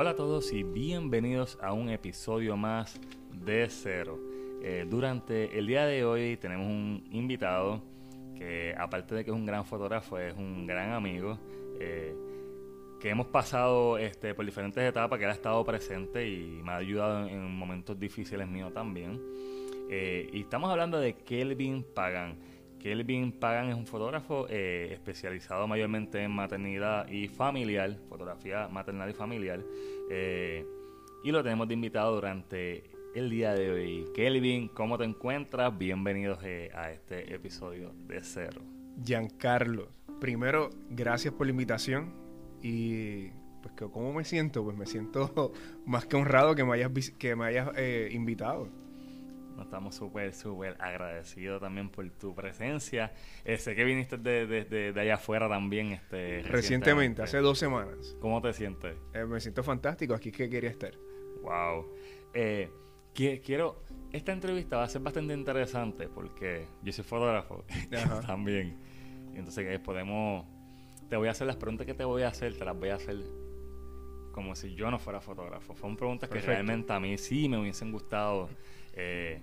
Hola a todos y bienvenidos a un episodio más de Cero. Eh, durante el día de hoy tenemos un invitado que aparte de que es un gran fotógrafo, es un gran amigo, eh, que hemos pasado este, por diferentes etapas, que ha estado presente y me ha ayudado en, momentos difíciles míos también. Eh, y estamos hablando de Kelvin Pagan. Kelvin Pagan es un fotógrafo eh, especializado mayormente en maternidad y familiar, fotografía maternal y familiar. Eh, y lo tenemos de invitado durante el día de hoy. Kelvin, ¿cómo te encuentras? Bienvenidos eh, a este episodio de Cero. Giancarlo, primero, gracias por la invitación y pues cómo me siento, pues me siento más que honrado que me hayas, que me hayas invitado estamos súper, súper agradecidos también por tu presencia. Eh, sé que viniste de, allá afuera también. Este, recientemente, hace dos semanas. ¿Cómo te sientes? Eh, me siento fantástico, aquí que quería estar. Wow. Eh, quiero, esta entrevista va a ser bastante interesante porque yo soy fotógrafo también. Entonces podemos, te voy a hacer las preguntas que te voy a hacer, te las voy a hacer como si yo no fuera fotógrafo. Fueron preguntas que realmente a mí sí me hubiesen gustado eh,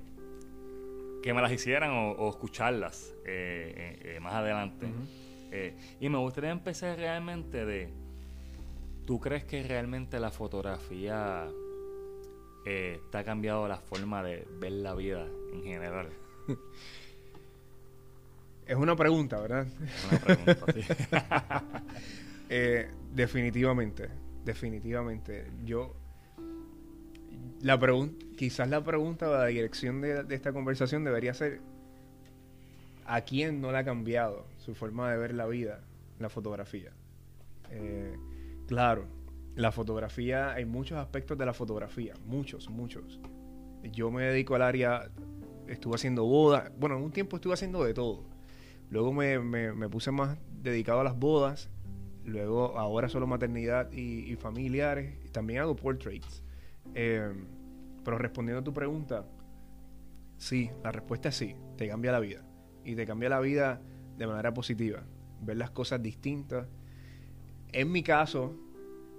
que me las hicieran o, escucharlas eh, eh, más adelante. y me gustaría empezar realmente de, ¿tú crees que realmente la fotografía te ha cambiado la forma de ver la vida en general? Es una pregunta, ¿verdad? Una pregunta, sí. definitivamente, definitivamente. Yo la pregunta, quizás la pregunta o la dirección de, esta conversación debería ser ¿a quién no le ha cambiado su forma de ver la vida, la fotografía? Eh, claro, la fotografía, hay muchos aspectos de la fotografía, muchos, muchos. Yo me dedico al área, estuve haciendo bodas, bueno, en un tiempo estuve haciendo de todo. Luego me, puse más dedicado a las bodas, luego ahora solo maternidad y, y familiares, también hago portraits. Eh, pero respondiendo a tu pregunta, sí, la respuesta es sí, te cambia la vida. Y te cambia la vida de manera positiva, ver las cosas distintas. En mi caso,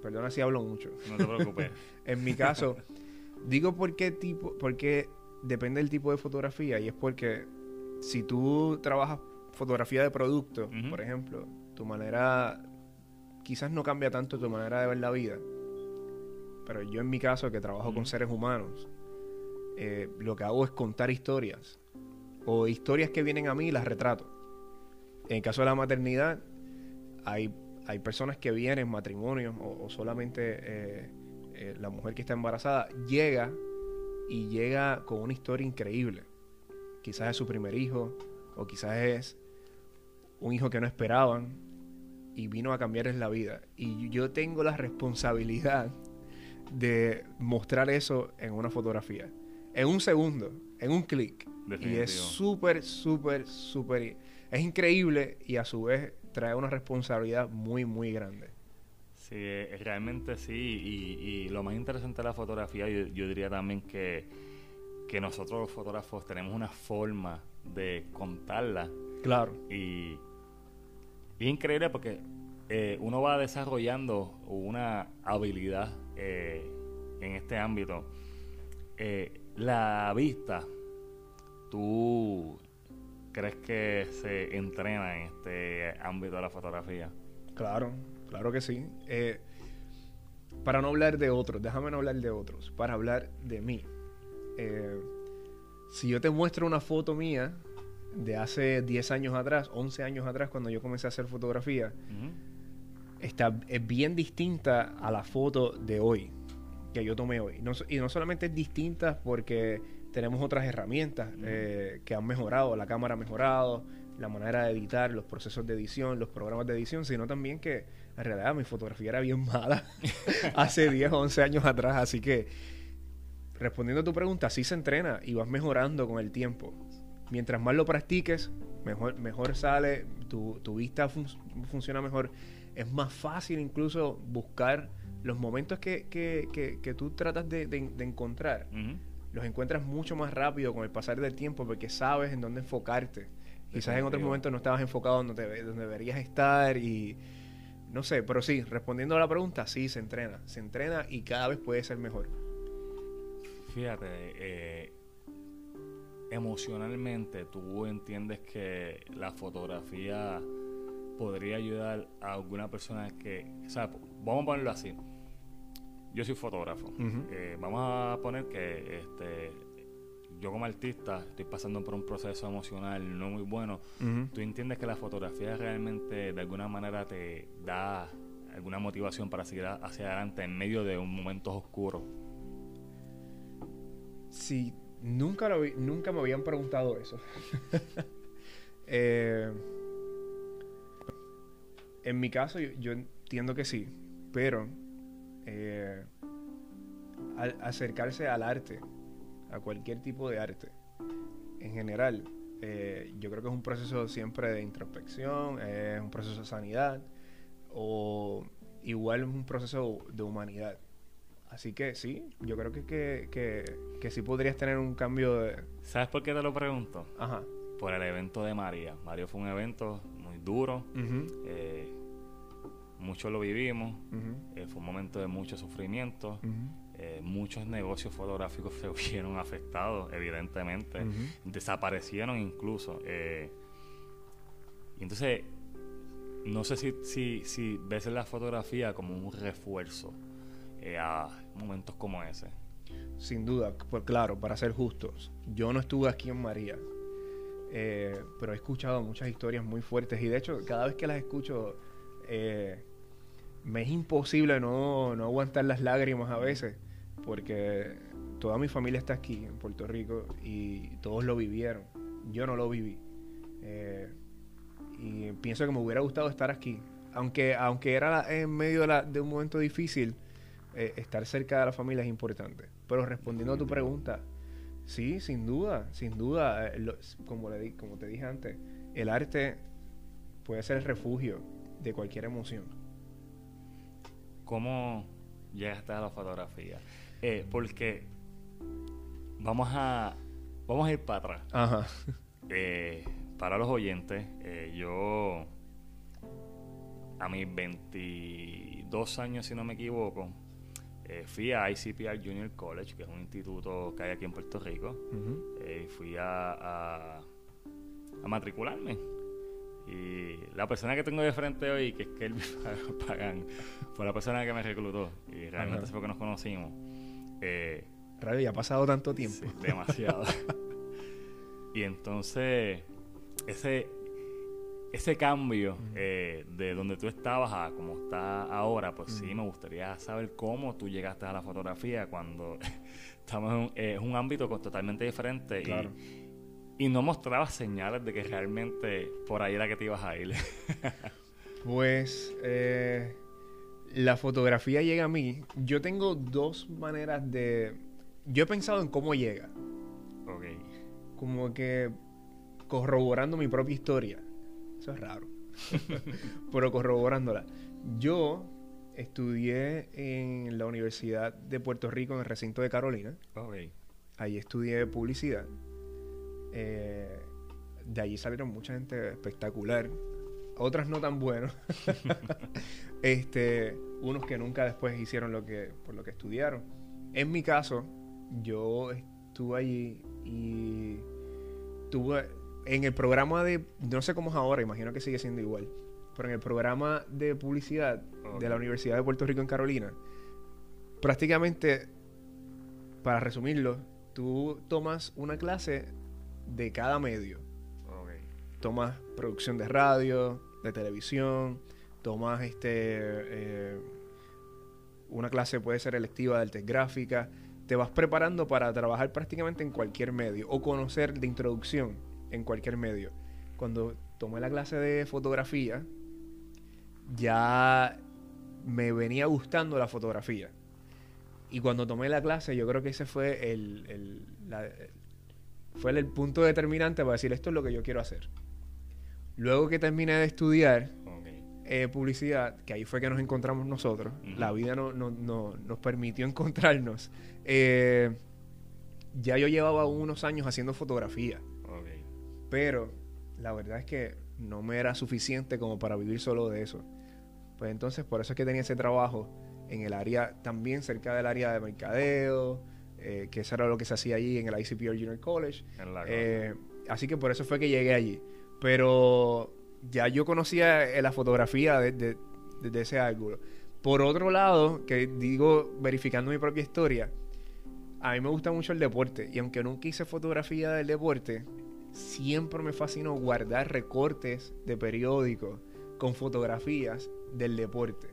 perdona si hablo mucho. No te preocupes. en mi caso, digo por qué tipo, porque depende del tipo de fotografía y es porque si tú trabajas fotografía de producto, por ejemplo, tu manera quizás no cambia tanto tu manera de ver la vida, pero yo en mi caso, que trabajo con seres humanos, eh, lo que hago es contar historias. O historias que vienen a mí y las retrato. En el caso de la maternidad, hay, hay personas que vienen, matrimonios, o, solamente eh, eh, la mujer que está embarazada, llega y llega con una historia increíble. Quizás es su primer hijo, o quizás es un hijo que no esperaban y vino a cambiarles la vida. Y yo tengo la responsabilidad de mostrar eso en una fotografía. En un segundo, en un clic. Y es súper, súper, súper... Es increíble y a su vez trae una responsabilidad muy, muy grande. Sí, realmente sí. Y, lo más interesante de la fotografía, yo, diría también que, que nosotros los fotógrafos tenemos una forma de contarla. Claro. Y, es increíble porque eh, uno va desarrollando una habilidad eh, en este ámbito. Eh, la vista, ¿tú crees que se entrena en este ámbito de la fotografía? Claro, claro que sí. Eh, para no hablar de otros, déjame no hablar de otros, para hablar de mí. si yo te muestro una foto mía de hace 10 años atrás, 11 años atrás, cuando yo comencé a hacer fotografía, está, es bien distinta a la foto de hoy, que yo tomé hoy. y no solamente es distinta porque tenemos otras herramientas eh, que han mejorado, la cámara ha mejorado, la manera de editar, los procesos de edición, los programas de edición, sino también que en realidad mi fotografía era bien mala hace 10 o 11 años atrás, así que respondiendo a tu pregunta, sí se entrena y vas mejorando con el tiempo. Mientras más lo practiques, mejor, mejor sale, tu, vista funciona mejor es más fácil incluso buscar los momentos que, que, que, tú tratas de, encontrar. Los encuentras mucho más rápido con el pasar del tiempo porque sabes en dónde enfocarte. Quizás en otros momentos no estabas enfocado donde, donde deberías estar y no sé, pero sí, respondiendo a la pregunta, sí, se entrena. Se entrena y cada vez puede ser mejor. Fíjate, eh, emocionalmente tú entiendes que la fotografía podría ayudar a alguna persona que, o sea, vamos a ponerlo así. Yo soy fotógrafo. Eh, vamos a poner que este, yo como artista estoy pasando por un proceso emocional no muy bueno. ¿Tú entiendes que la fotografía realmente de alguna manera te da alguna motivación para seguir hacia adelante en medio de un momento oscuro? Sí, nunca, lo nunca me habían preguntado eso. Eh, en mi caso, yo, entiendo que sí, pero eh, al acercarse al arte, a cualquier tipo de arte, en general, eh, yo creo que es un proceso siempre de introspección, es un proceso de sanidad, o igual es un proceso de humanidad. Así que sí, yo creo que, que, que, sí podrías tener un cambio de... ¿Sabes por qué te lo pregunto? Ajá. Por el evento de María. Mario fue un evento muy duro. Eh, muchos lo vivimos. Eh, fue un momento de mucho sufrimiento. Eh, muchos negocios fotográficos se vieron afectados, evidentemente. Desaparecieron incluso. y entonces, no sé si, si, si ves la fotografía como un refuerzo eh, a momentos como ese. Sin duda, pues claro, para ser justos, yo no estuve aquí en María, eh, pero he escuchado muchas historias muy fuertes y de hecho cada vez que las escucho eh, me es imposible no, aguantar las lágrimas a veces, porque toda mi familia está aquí en Puerto Rico y todos lo vivieron, yo no lo viví. y pienso que me hubiera gustado estar aquí, aunque, aunque era en medio de un momento difícil, eh, estar cerca de la familia es importante. Pero respondiendo a tu pregunta, sí, sin duda, sin duda, eh, como, le como te dije antes, el arte puede ser el refugio de cualquier emoción. ¿Cómo llegaste a la fotografía? Eh, porque vamos a, vamos a ir para atrás. Ajá. para los oyentes, yo a mis 22 años, si no me equivoco, eh, fui a ICPR Junior College, que es un instituto que hay aquí en Puerto Rico, eh, y fui a, a, matricularme. Y la persona que tengo de frente hoy, que es Kelvin Pagan, fue la persona que me reclutó. Y realmente fue que nos conocimos. Eh, Radio, ya ha pasado tanto tiempo. demasiado. y entonces, ese, ese cambio eh, de donde tú estabas a como está ahora, pues sí, me gustaría saber cómo tú llegaste a la fotografía cuando estamos en un, eh, un ámbito totalmente diferente y, no mostrabas señales de que realmente por ahí era que te ibas a ir. pues eh, la fotografía llega a mí. Yo tengo dos maneras de... Yo he pensado en cómo llega. Ok. Como que corroborando mi propia historia es raro. Pero corroborándola. Yo estudié en la Universidad de Puerto Rico, en el recinto de Carolina. Ahí estudié publicidad. Eh, de allí salieron mucha gente espectacular. Otras no tan buenos. este, unos que nunca después hicieron lo que, por lo que estudiaron. En mi caso, yo estuve allí y tuve en el programa de, no sé cómo es ahora, imagino que sigue siendo igual, pero en el programa de publicidad de la Universidad de Puerto Rico en Carolina, prácticamente, para resumirlo, tú tomas una clase de cada medio. Tomas producción de radio, de televisión, tomas este eh, una clase puede ser electiva de artes gráficas, te vas preparando para trabajar prácticamente en cualquier medio o conocer de introducción en cualquier medio. Cuando tomé la clase de fotografía, ya me venía gustando la fotografía. Y cuando tomé la clase, yo creo que ese fue el, fue el punto determinante para decir esto es lo que yo quiero hacer. Luego que terminé de estudiar eh, publicidad, que ahí fue que nos encontramos nosotros, la vida no, nos permitió encontrarnos, eh, ya yo llevaba unos años haciendo fotografía. Pero la verdad es que no me era suficiente como para vivir solo de eso. Pues entonces por eso es que tenía ese trabajo en el área, también cerca del área de mercadeo, eh, que eso era lo que se hacía allí en el ICP Junior College. Eh, así que por eso fue que llegué allí. Pero ya yo conocía eh, la fotografía desde de, ese ángulo. Por otro lado, que digo, verificando mi propia historia, a mí me gusta mucho el deporte. Y aunque nunca hice fotografía del deporte, siempre me fascinó guardar recortes de periódicos con fotografías del deporte.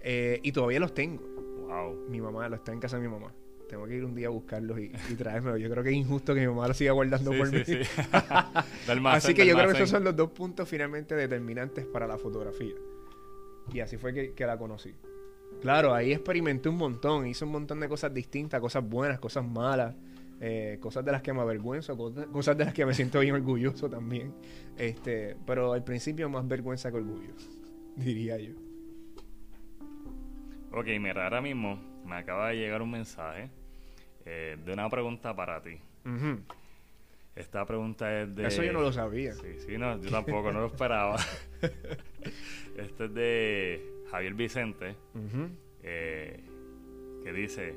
Eh, y todavía los tengo. Wow. Mi mamá, lo está en casa de mi mamá. Tengo que ir un día a buscarlos y, y Yo creo que es injusto que mi mamá los siga guardando por mí. así que yo creo que esos son los dos puntos finalmente determinantes para la fotografía. Y así fue que, que la conocí. Claro, ahí experimenté un montón, hice un montón de cosas distintas, cosas buenas, cosas malas. Eh, cosas de las que me avergüenzo, cosas de las que me siento bien orgulloso también. Este, pero al principio más vergüenza que orgullo, diría yo. Ok, mira, ahora mismo me acaba de llegar un mensaje eh, de una pregunta para ti. Esta pregunta es de... Eso yo no lo sabía. Sí, sí, no, yo tampoco, no lo esperaba. este es de Javier Vicente, eh, que dice,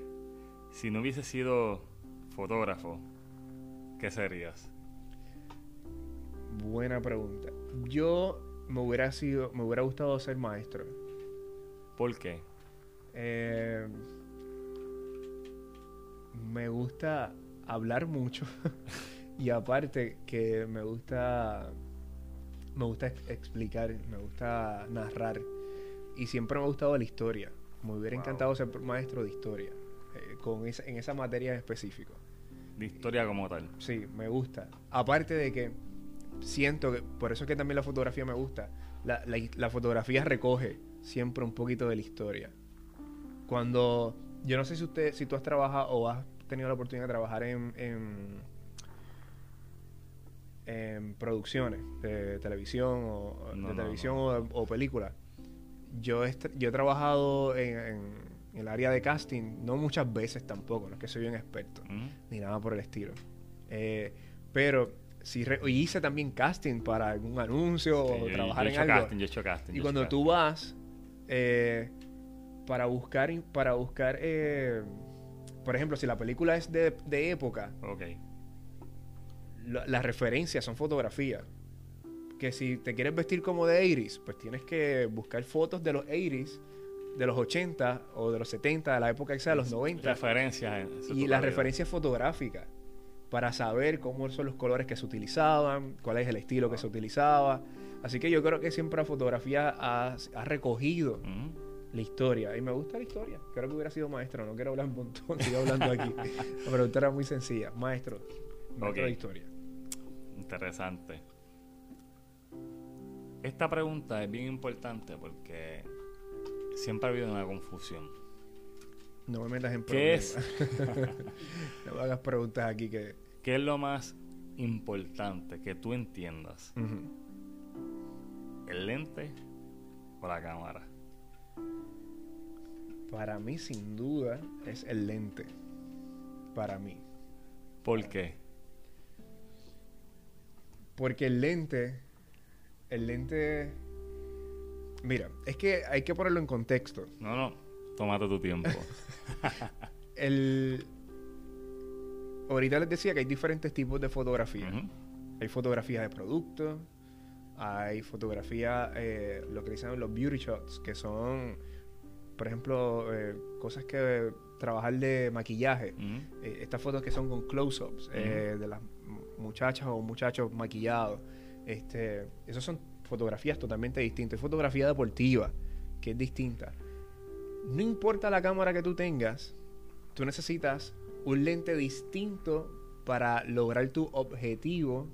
si no hubiese sido fotógrafo, ¿qué serías? Buena pregunta. Yo me hubiera sido, me hubiera gustado ser maestro. ¿Por qué? Eh, me gusta hablar mucho y aparte que me gusta me gusta explicar, me gusta narrar y siempre me ha gustado la historia. Me hubiera encantado ser maestro de historia eh, con en esa materia específica de historia como tal. Sí, me gusta. Aparte de que siento que, por eso es que también la fotografía me gusta, la, fotografía recoge siempre un poquito de la historia. Cuando, yo no sé si usted, si tú has trabajado o has tenido la oportunidad de trabajar en, en, producciones de televisión o de televisión o, película. Yo he, yo he trabajado en en el área de casting, no muchas veces tampoco, no es que soy un experto, ni nada por el estilo. Eh, pero si hice también casting para algún anuncio o trabajar en algo. Casting, yo he hecho casting, y cuando tú vas eh, para buscar, para buscar eh, por ejemplo, si la película es de, época, okay. las referencias son fotografías. Que si te quieres vestir como de Iris, pues tienes que buscar fotos de los Iris de los 80 o de los 70, de la época que sea, de los 90. Referencias. y las referencias fotográficas para saber cómo son los colores que se utilizaban, cuál es el estilo que se utilizaba. Así que yo creo que siempre la fotografía ha, recogido la historia. Y me gusta la historia. Creo que hubiera sido maestro. No quiero hablar un montón, sigo hablando aquí. la pregunta era muy sencilla. Maestro. Maestro de historia. Interesante. Esta pregunta es bien importante porque siempre ha habido una confusión. No me metas en problemas. ¿Qué es? no me hagas preguntas aquí que... ¿Qué es lo más importante que tú entiendas? ¿El lente o la cámara? Para mí, sin duda, es el lente. Para mí. ¿Por qué? Porque el lente... El lente Mira, es que hay que ponerlo en contexto. No, no, tómate tu tiempo. el... Ahorita les decía que hay diferentes tipos de fotografía. Hay fotografía de producto, hay fotografía, eh, lo que dicen los beauty shots, que son, por ejemplo, eh, cosas que trabajar de maquillaje. Eh, estas fotos que son con close-ups de las muchachas o muchachos maquillados. Este, esos son fotografías totalmente distintas. Fotografía deportiva, que es distinta. No importa la cámara que tú tengas, tú necesitas un lente distinto para lograr tu objetivo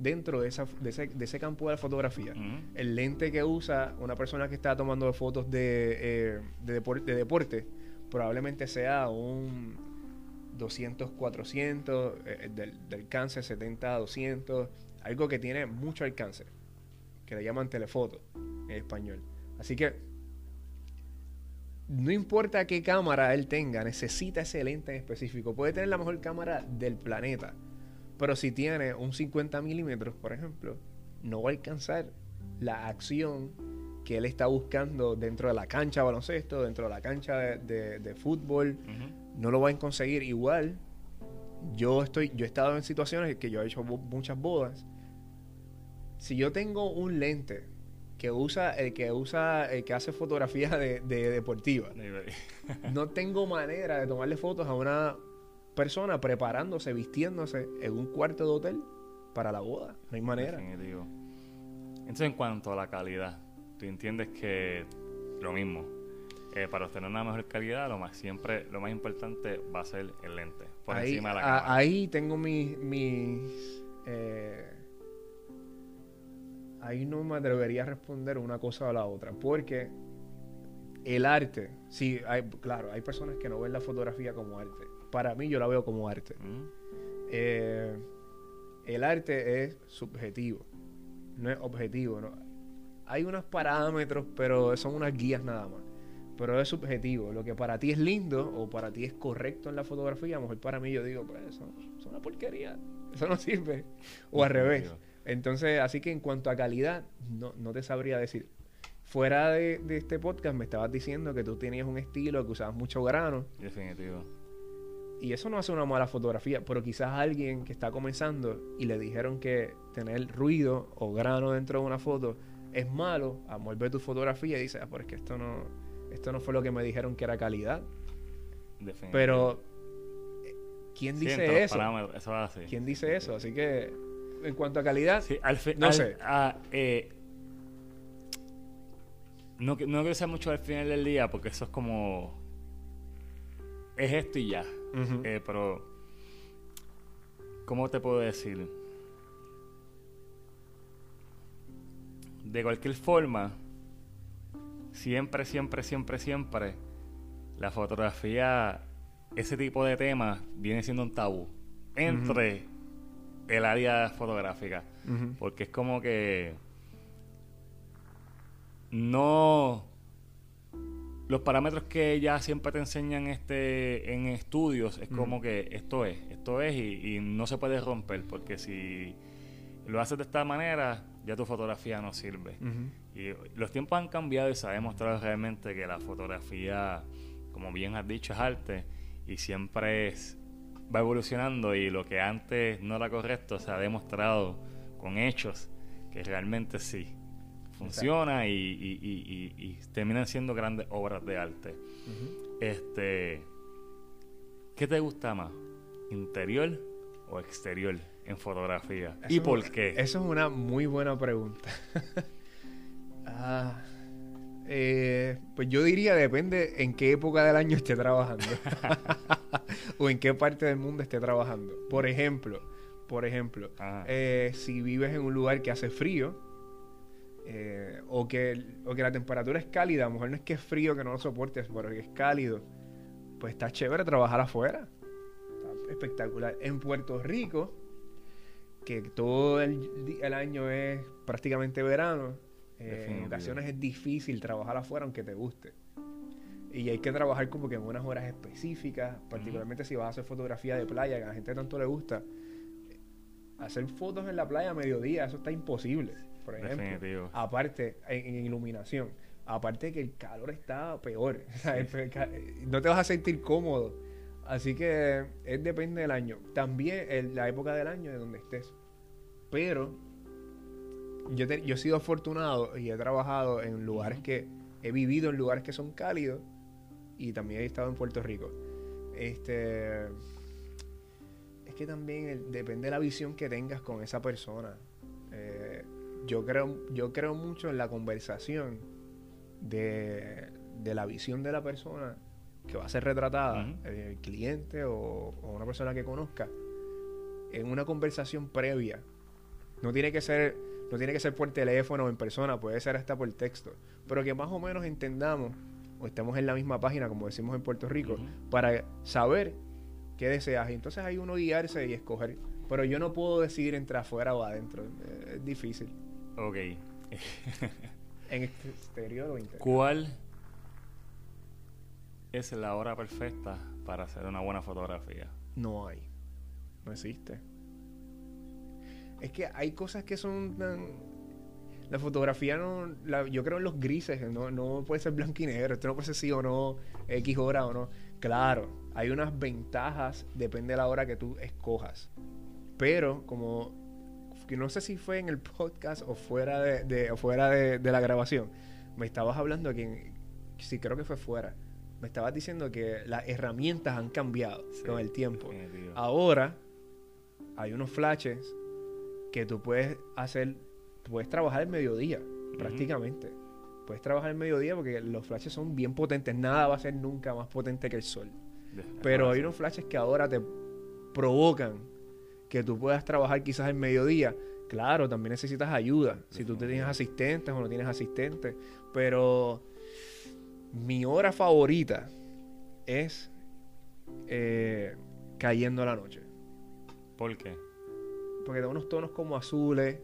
dentro de, esa, de, ese, campo de la fotografía. El lente que usa una persona que está tomando fotos de, eh, de, deporte probablemente sea un 200, 400, eh, del, del alcance 70, 200, algo que tiene mucho alcance que le llaman telefoto en español. Así que no importa qué cámara él tenga, necesita ese lente en específico. Puede tener la mejor cámara del planeta, pero si tiene un 50 milímetros, por ejemplo, no va a alcanzar la acción que él está buscando dentro de la cancha de baloncesto, dentro de la cancha de, fútbol, no lo va a conseguir. Igual, yo estoy, yo he estado en situaciones que yo he hecho muchas bodas. Si yo tengo un lente que usa, el que usa, el que hace fotografías de, de deportiva, no tengo manera de tomarle fotos a una persona preparándose, vistiéndose en un cuarto de hotel para la boda. No hay manera. Entonces, en cuanto a la calidad, tú entiendes que lo mismo. Eh, para obtener una mejor calidad, lo más siempre, lo más importante va a ser el lente por ahí, encima de la cámara. Ahí tengo mis, eh, ahí no me atrevería a responder una cosa o la otra, porque el arte, sí, hay, claro, hay personas que no ven la fotografía como arte. Para mí yo la veo como arte. Eh, el arte es subjetivo, no es objetivo. ¿no? Hay unos parámetros, pero son unas guías nada más. Pero es subjetivo. Lo que para ti es lindo o para ti es correcto en la fotografía, a lo mejor para mí yo digo, pues eso, es una porquería. Eso no sirve. O al revés. Entonces, así que en cuanto a calidad, no, no te sabría decir. Fuera de, de, este podcast me estabas diciendo que tú tenías un estilo, que usabas mucho grano. Definitivo. Y eso no hace una mala fotografía, pero quizás alguien que está comenzando y le dijeron que tener ruido o grano dentro de una foto es malo, a ve tu fotografía y dice, ah, pero es que esto no, esto no fue lo que me dijeron que era calidad. Pero, ¿quién dice eso? ¿Quién dice eso? Así que, en cuanto a calidad, no sé. Eh, no, no quiero decir mucho al final del día porque eso es como... Es esto y ya. Eh, pero, ¿cómo te puedo decir? De cualquier forma, siempre, siempre, siempre, siempre, la fotografía, ese tipo de temas viene siendo un tabú entre el área fotográfica. Porque es como que no los parámetros que ya siempre te enseñan este en estudios es como que esto es, esto es y, no se puede romper porque si lo haces de esta manera ya tu fotografía no sirve. Y los tiempos han cambiado y se ha demostrado realmente que la fotografía, como bien has dicho, es arte y siempre es, va evolucionando y lo que antes no era correcto se ha demostrado con hechos que realmente sí funciona y, terminan siendo grandes obras de arte. Este, ¿Qué te gusta más? ¿Interior o exterior en fotografía? ¿Y por qué? Eso es una muy buena pregunta. ah, eh, pues yo diría depende en qué época del año esté trabajando o en qué parte del mundo esté trabajando. Por ejemplo, por ejemplo, eh, si vives en un lugar que hace frío, eh, o, que, o que la temperatura es cálida, a lo mejor no es que es frío que no lo soportes, pero que es cálido, pues está chévere trabajar afuera. Está espectacular. En Puerto Rico, que todo el, año es prácticamente verano, eh, en ocasiones es difícil trabajar afuera aunque te guste. Y hay que trabajar como que en unas horas específicas, particularmente si vas a hacer fotografía de playa, que a la gente tanto le gusta. Hacer fotos en la playa a mediodía, eso está imposible por ejemplo. Aparte, en, iluminación. Aparte que el calor está peor. no te vas a sentir cómodo. Así que es depende del año. También la época del año de donde estés. Pero yo, yo he sido afortunado y he trabajado en lugares que he vivido en lugares que son cálidos y también he estado en Puerto Rico. Este es que también depende de la visión que tengas con esa persona. Eh, yo creo, yo creo mucho en la conversación de, la visión de la persona que va a ser retratada, el cliente o, una persona que conozca, en una conversación previa. No tiene que ser, no tiene que ser por teléfono o en persona, puede ser hasta por texto, pero que más o menos entendamos o estemos en la misma página, como decimos en Puerto Rico, para saber qué deseas. Y entonces hay uno guiarse y escoger. Pero yo no puedo decidir entre afuera o adentro. Es difícil. Ok. ¿En exterior o interior? ¿Cuál es la hora perfecta para hacer una buena fotografía? No hay. No existe. Es que hay cosas que son tan... La fotografía no, la- yo creo en los grises, no, no puede ser blanco y negro, esto no puede ser sí o no, X hora o no. Claro, hay unas ventajas, depende de la hora que tú escojas. Pero como, que no sé si fue en el podcast o fuera de, de- o fuera de, de la grabación, me estabas hablando que, sí creo que fue fuera, me estabas diciendo que las herramientas han cambiado Sí, con el tiempo. definitivo. Ahora hay unos flashes que tú puedes hacer, puedes trabajar el mediodía, prácticamente. Puedes trabajar el mediodía porque los flashes son bien potentes. Nada va a ser nunca más potente que el sol. Pero hay unos flashes que ahora te provocan que tú puedas trabajar quizás el mediodía. Claro, también necesitas ayuda. Si tú te tienes asistentes o no tienes asistentes. Pero mi hora favorita es eh, cayendo la noche. ¿Por qué? Porque da unos tonos como azules.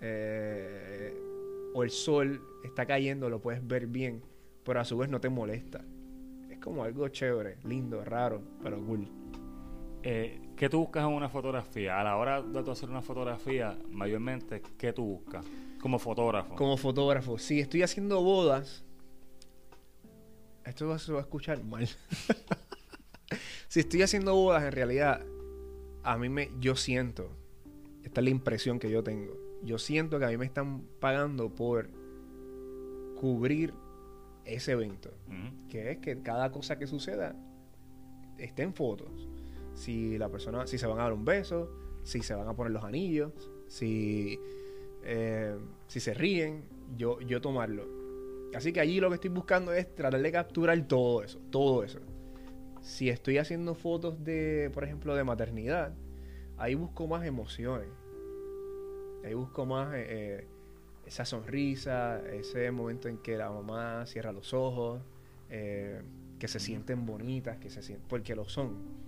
eh, o el sol está cayendo, lo puedes ver bien. Pero a su vez no te molesta. Es como algo chévere, lindo, raro, pero cool. Eh, ¿Qué tú buscas en una fotografía? A la hora de tú hacer una fotografía, mayormente, ¿qué tú buscas? Como fotógrafo. Como fotógrafo, si estoy haciendo bodas, esto se va a escuchar mal. si estoy haciendo bodas, en realidad, a mí me, yo siento, esta es la impresión que yo tengo, yo siento que a mí me están pagando por cubrir ese evento, que es que cada cosa que suceda esté en fotos. Si la persona, si se van a dar un beso, si se van a poner los anillos, si, eh, si se ríen, yo, yo tomarlo. Así que allí lo que estoy buscando es tratar de capturar todo eso, todo eso. Si estoy haciendo fotos de, por ejemplo, de maternidad, ahí busco más emociones. Ahí busco más eh, eh, esa sonrisa, ese momento en que la mamá cierra los ojos, eh, que se sienten bonitas, que se sienten, porque lo son.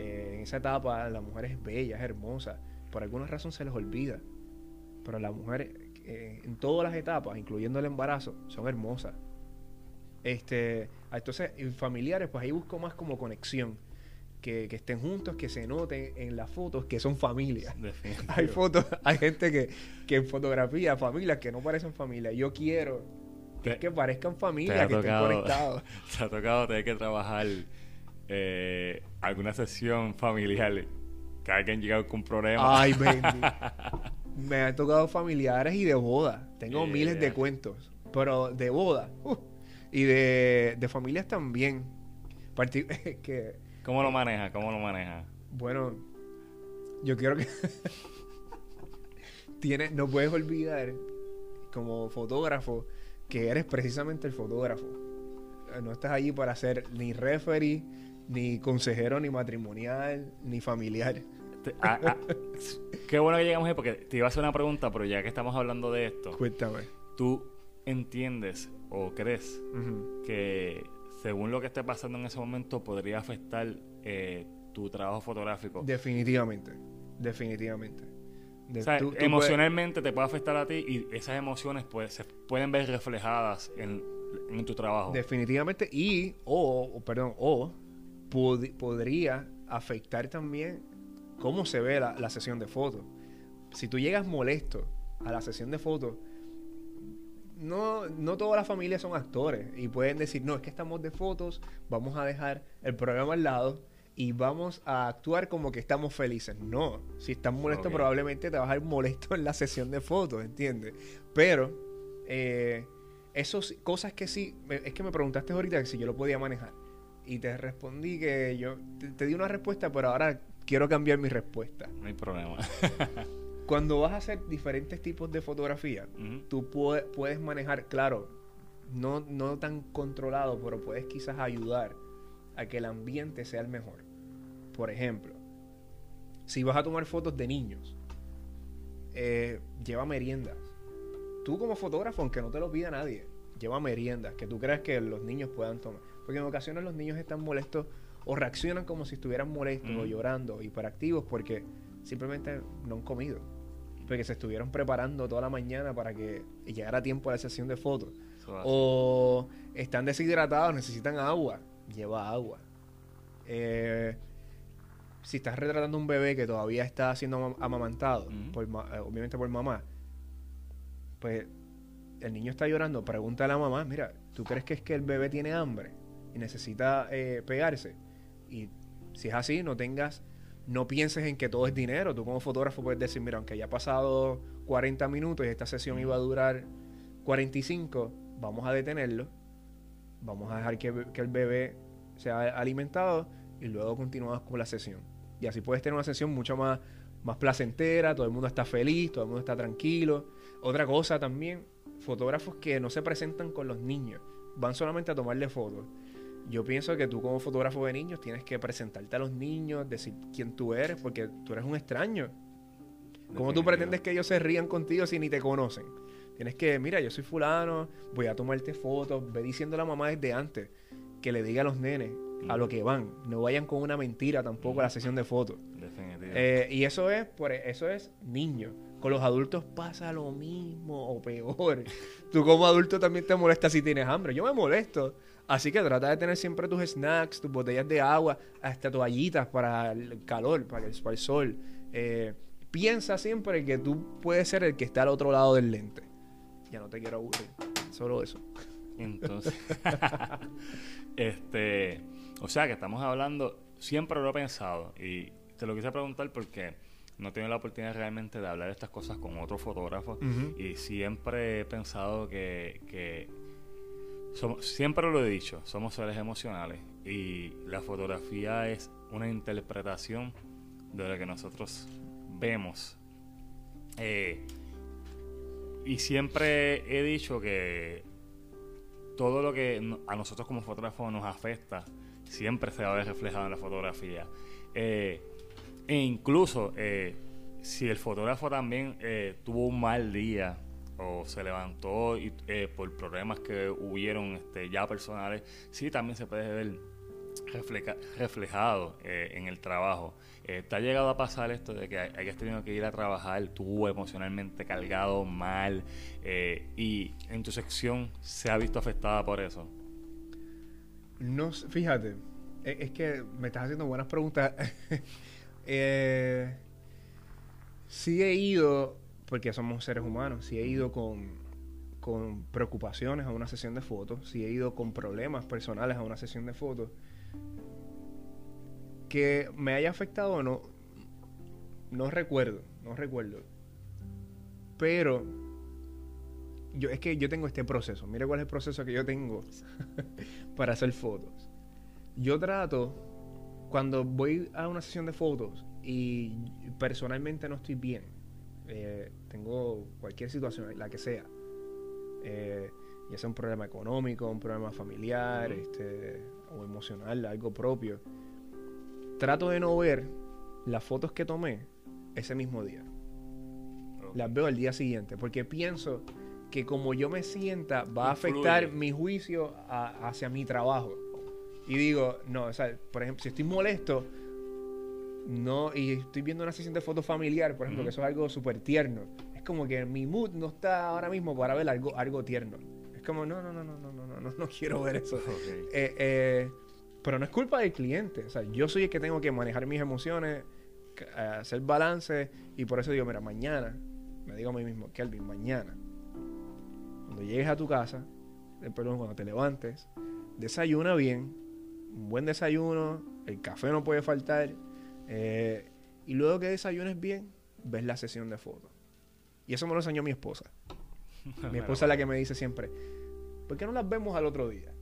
Eh, en esa etapa la mujer es bella, es hermosa. Por alguna razón se les olvida. Pero las mujeres eh, en todas las etapas, incluyendo el embarazo, son hermosas. Este, entonces, en familiares, pues ahí busco más como conexión. Que, que estén juntos, que se noten en las fotos que son familias. Hay fotos, hay gente que, que en fotografía, familias que no parecen familia. Yo quiero que, Te- que parezcan ha que estén conectados. ¿Te ha tocado tener que trabajar eh, alguna sesión familiar? Que alguien llegado con un problema. Ay. Me han tocado familiares y de boda. Tengo Yeah. miles de cuentos. Pero de boda. uh, y de, de familias también. Parti- que, ¿Cómo lo maneja? ¿Cómo lo maneja? bueno, yo quiero que... Tienes, no puedes olvidar, como fotógrafo, que eres precisamente el fotógrafo. No estás allí para ser ni referee, ni consejero, ni matrimonial, ni familiar. Ah, ah, qué bueno que llegamos ahí porque te iba a hacer una pregunta, pero ya que estamos hablando de esto, Cuéntame. ¿tú entiendes o crees que según lo que esté pasando en ese momento podría afectar eh, tu trabajo fotográfico? Definitivamente, definitivamente. De- o sea, tú- tú puedes- emocionalmente te puede afectar a ti y esas emociones pues, se pueden ver reflejadas en, en tu trabajo. definitivamente y o, o, perdón o pod- podría afectar también cómo se ve la, la sesión de fotos. Si tú llegas molesto a la sesión de fotos, no, no todas las familias son actores y pueden decir, no, es que estamos de fotos, vamos a dejar el programa al lado y vamos a actuar como que estamos felices. No, si estás molesto probablemente te vas a ir molesto en la sesión de fotos, ¿entiendes? Pero, eh, esos cosas que sí, es que me preguntaste ahorita que si yo lo podía manejar y te respondí que yo te, te di una respuesta, pero ahora quiero cambiar mi respuesta. No hay problema. Cuando vas a hacer diferentes tipos de fotografía, tú pue- puedes manejar, claro, no, no tan controlado, pero puedes quizás ayudar a que el ambiente sea el mejor. Por ejemplo, si vas a tomar fotos de niños, eh, lleva meriendas. Tú como fotógrafo, aunque no te lo pida nadie, lleva meriendas que tú creas que los niños puedan tomar. Porque en ocasiones los niños están molestos o reaccionan como si estuvieran molestos o Mm. llorando, hiperactivos, porque simplemente no han comido. Porque se estuvieron preparando toda la mañana para que llegara a tiempo a la sesión de fotos. O están deshidratados, necesitan agua. Lleva agua. Eh, si estás retratando a un bebé que todavía está siendo ama- amamantado, Ujú. por eh, obviamente por mamá, pues el niño está llorando, pregunta a la mamá, mira, ¿tú crees que es que el bebé tiene hambre y necesita eh, pegarse? Y si es así, no tengas, no pienses en que todo es dinero. Tú como fotógrafo puedes decir, mira, aunque ya ha pasado 40 minutos y esta sesión iba a durar 45, vamos a detenerlo, vamos a dejar que, el bebé sea alimentado y luego continuamos con la sesión. Y así puedes tener una sesión mucho más, más placentera, todo el mundo está feliz, todo el mundo está tranquilo. Otra cosa también, fotógrafos que no se presentan con los niños, van solamente a tomarle fotos. Yo pienso que tú como fotógrafo de niños tienes que presentarte a los niños, decir quién tú eres, porque tú eres un extraño. ¿Cómo tú pretendes que ellos se rían contigo si ni te conocen? Tienes que, mira, yo soy fulano, voy a tomarte fotos, ve diciendo a la mamá desde antes que le diga a los nenes a lo que van. No vayan con una mentira tampoco a la sesión de fotos. Eh, y eso es, por, eso es niño. Con los adultos pasa lo mismo o peor. Tú como adulto también te molestas si tienes hambre. Yo me molesto. Así que trata de tener siempre tus snacks, tus botellas de agua, hasta toallitas para el calor, para el, sol. Eh, piensa siempre que tú puedes ser el que está al otro lado del lente. Ya no te quiero aburrir. Solo eso. Entonces, este, o sea que estamos hablando, siempre lo he pensado y te lo quise preguntar porque no he tenido la oportunidad realmente de hablar de estas cosas con otros fotógrafos y siempre he pensado que, siempre lo he dicho, somos seres emocionales y la fotografía es una interpretación de lo que nosotros vemos. Eh, y siempre he dicho que todo lo que a nosotros como fotógrafos nos afecta siempre se va a ver reflejado en la fotografía. Eh, e incluso eh, si el fotógrafo también tuvo un mal día o se levantó y, eh, por problemas que hubieron este, ya personales, sí también se puede ver reflejado en el trabajo. ¿Te ha llegado a pasar esto de que hayas tenido que ir a trabajar tú emocionalmente cargado, mal, y en tu sección se ha visto afectada por eso? No, fíjate, e, es que me estás haciendo buenas preguntas. Eh, sí he ido, porque somos seres humanos, sí he ido con, con preocupaciones a una sesión de fotos, sí he ido con problemas personales a una sesión de fotos. Que me haya afectado o no, no recuerdo, no recuerdo. Pero yo, es que yo tengo este proceso. Mire cuál es el proceso que yo tengo para hacer fotos. Yo trato cuando voy a una sesión de fotos y personalmente no estoy bien, eh, tengo cualquier situación, la que sea, eh, ya sea un problema económico, un problema familiar, este, o emocional, algo propio, trato de no ver las fotos que tomé ese mismo día. Las veo el día siguiente, porque pienso que como yo me sienta va a afectar mi juicio hacia mi trabajo. Y digo, no, o sea, por ejemplo, si estoy molesto, no, y estoy viendo una sesión de fotos familiar, por ejemplo, que eso es algo súper tierno, es como que mi mood no está ahora mismo para ver algo, algo tierno. Es como, no, no, no, no, no, no, no, no, no quiero ver eso. Eh, eh, pero no es culpa del cliente, o sea, yo soy el que tengo que manejar mis emociones, hacer balance, y por eso digo, mira, mañana, me digo a mí mismo, Kelvin, mañana, cuando llegues a tu casa, perdón, cuando te levantes, desayuna bien, un buen desayuno, el café no puede faltar. Eh, y luego que desayunes bien, ves la sesión de fotos. Y eso me lo enseñó mi esposa. mi esposa es la que me dice siempre, ¿por qué no las vemos al otro día?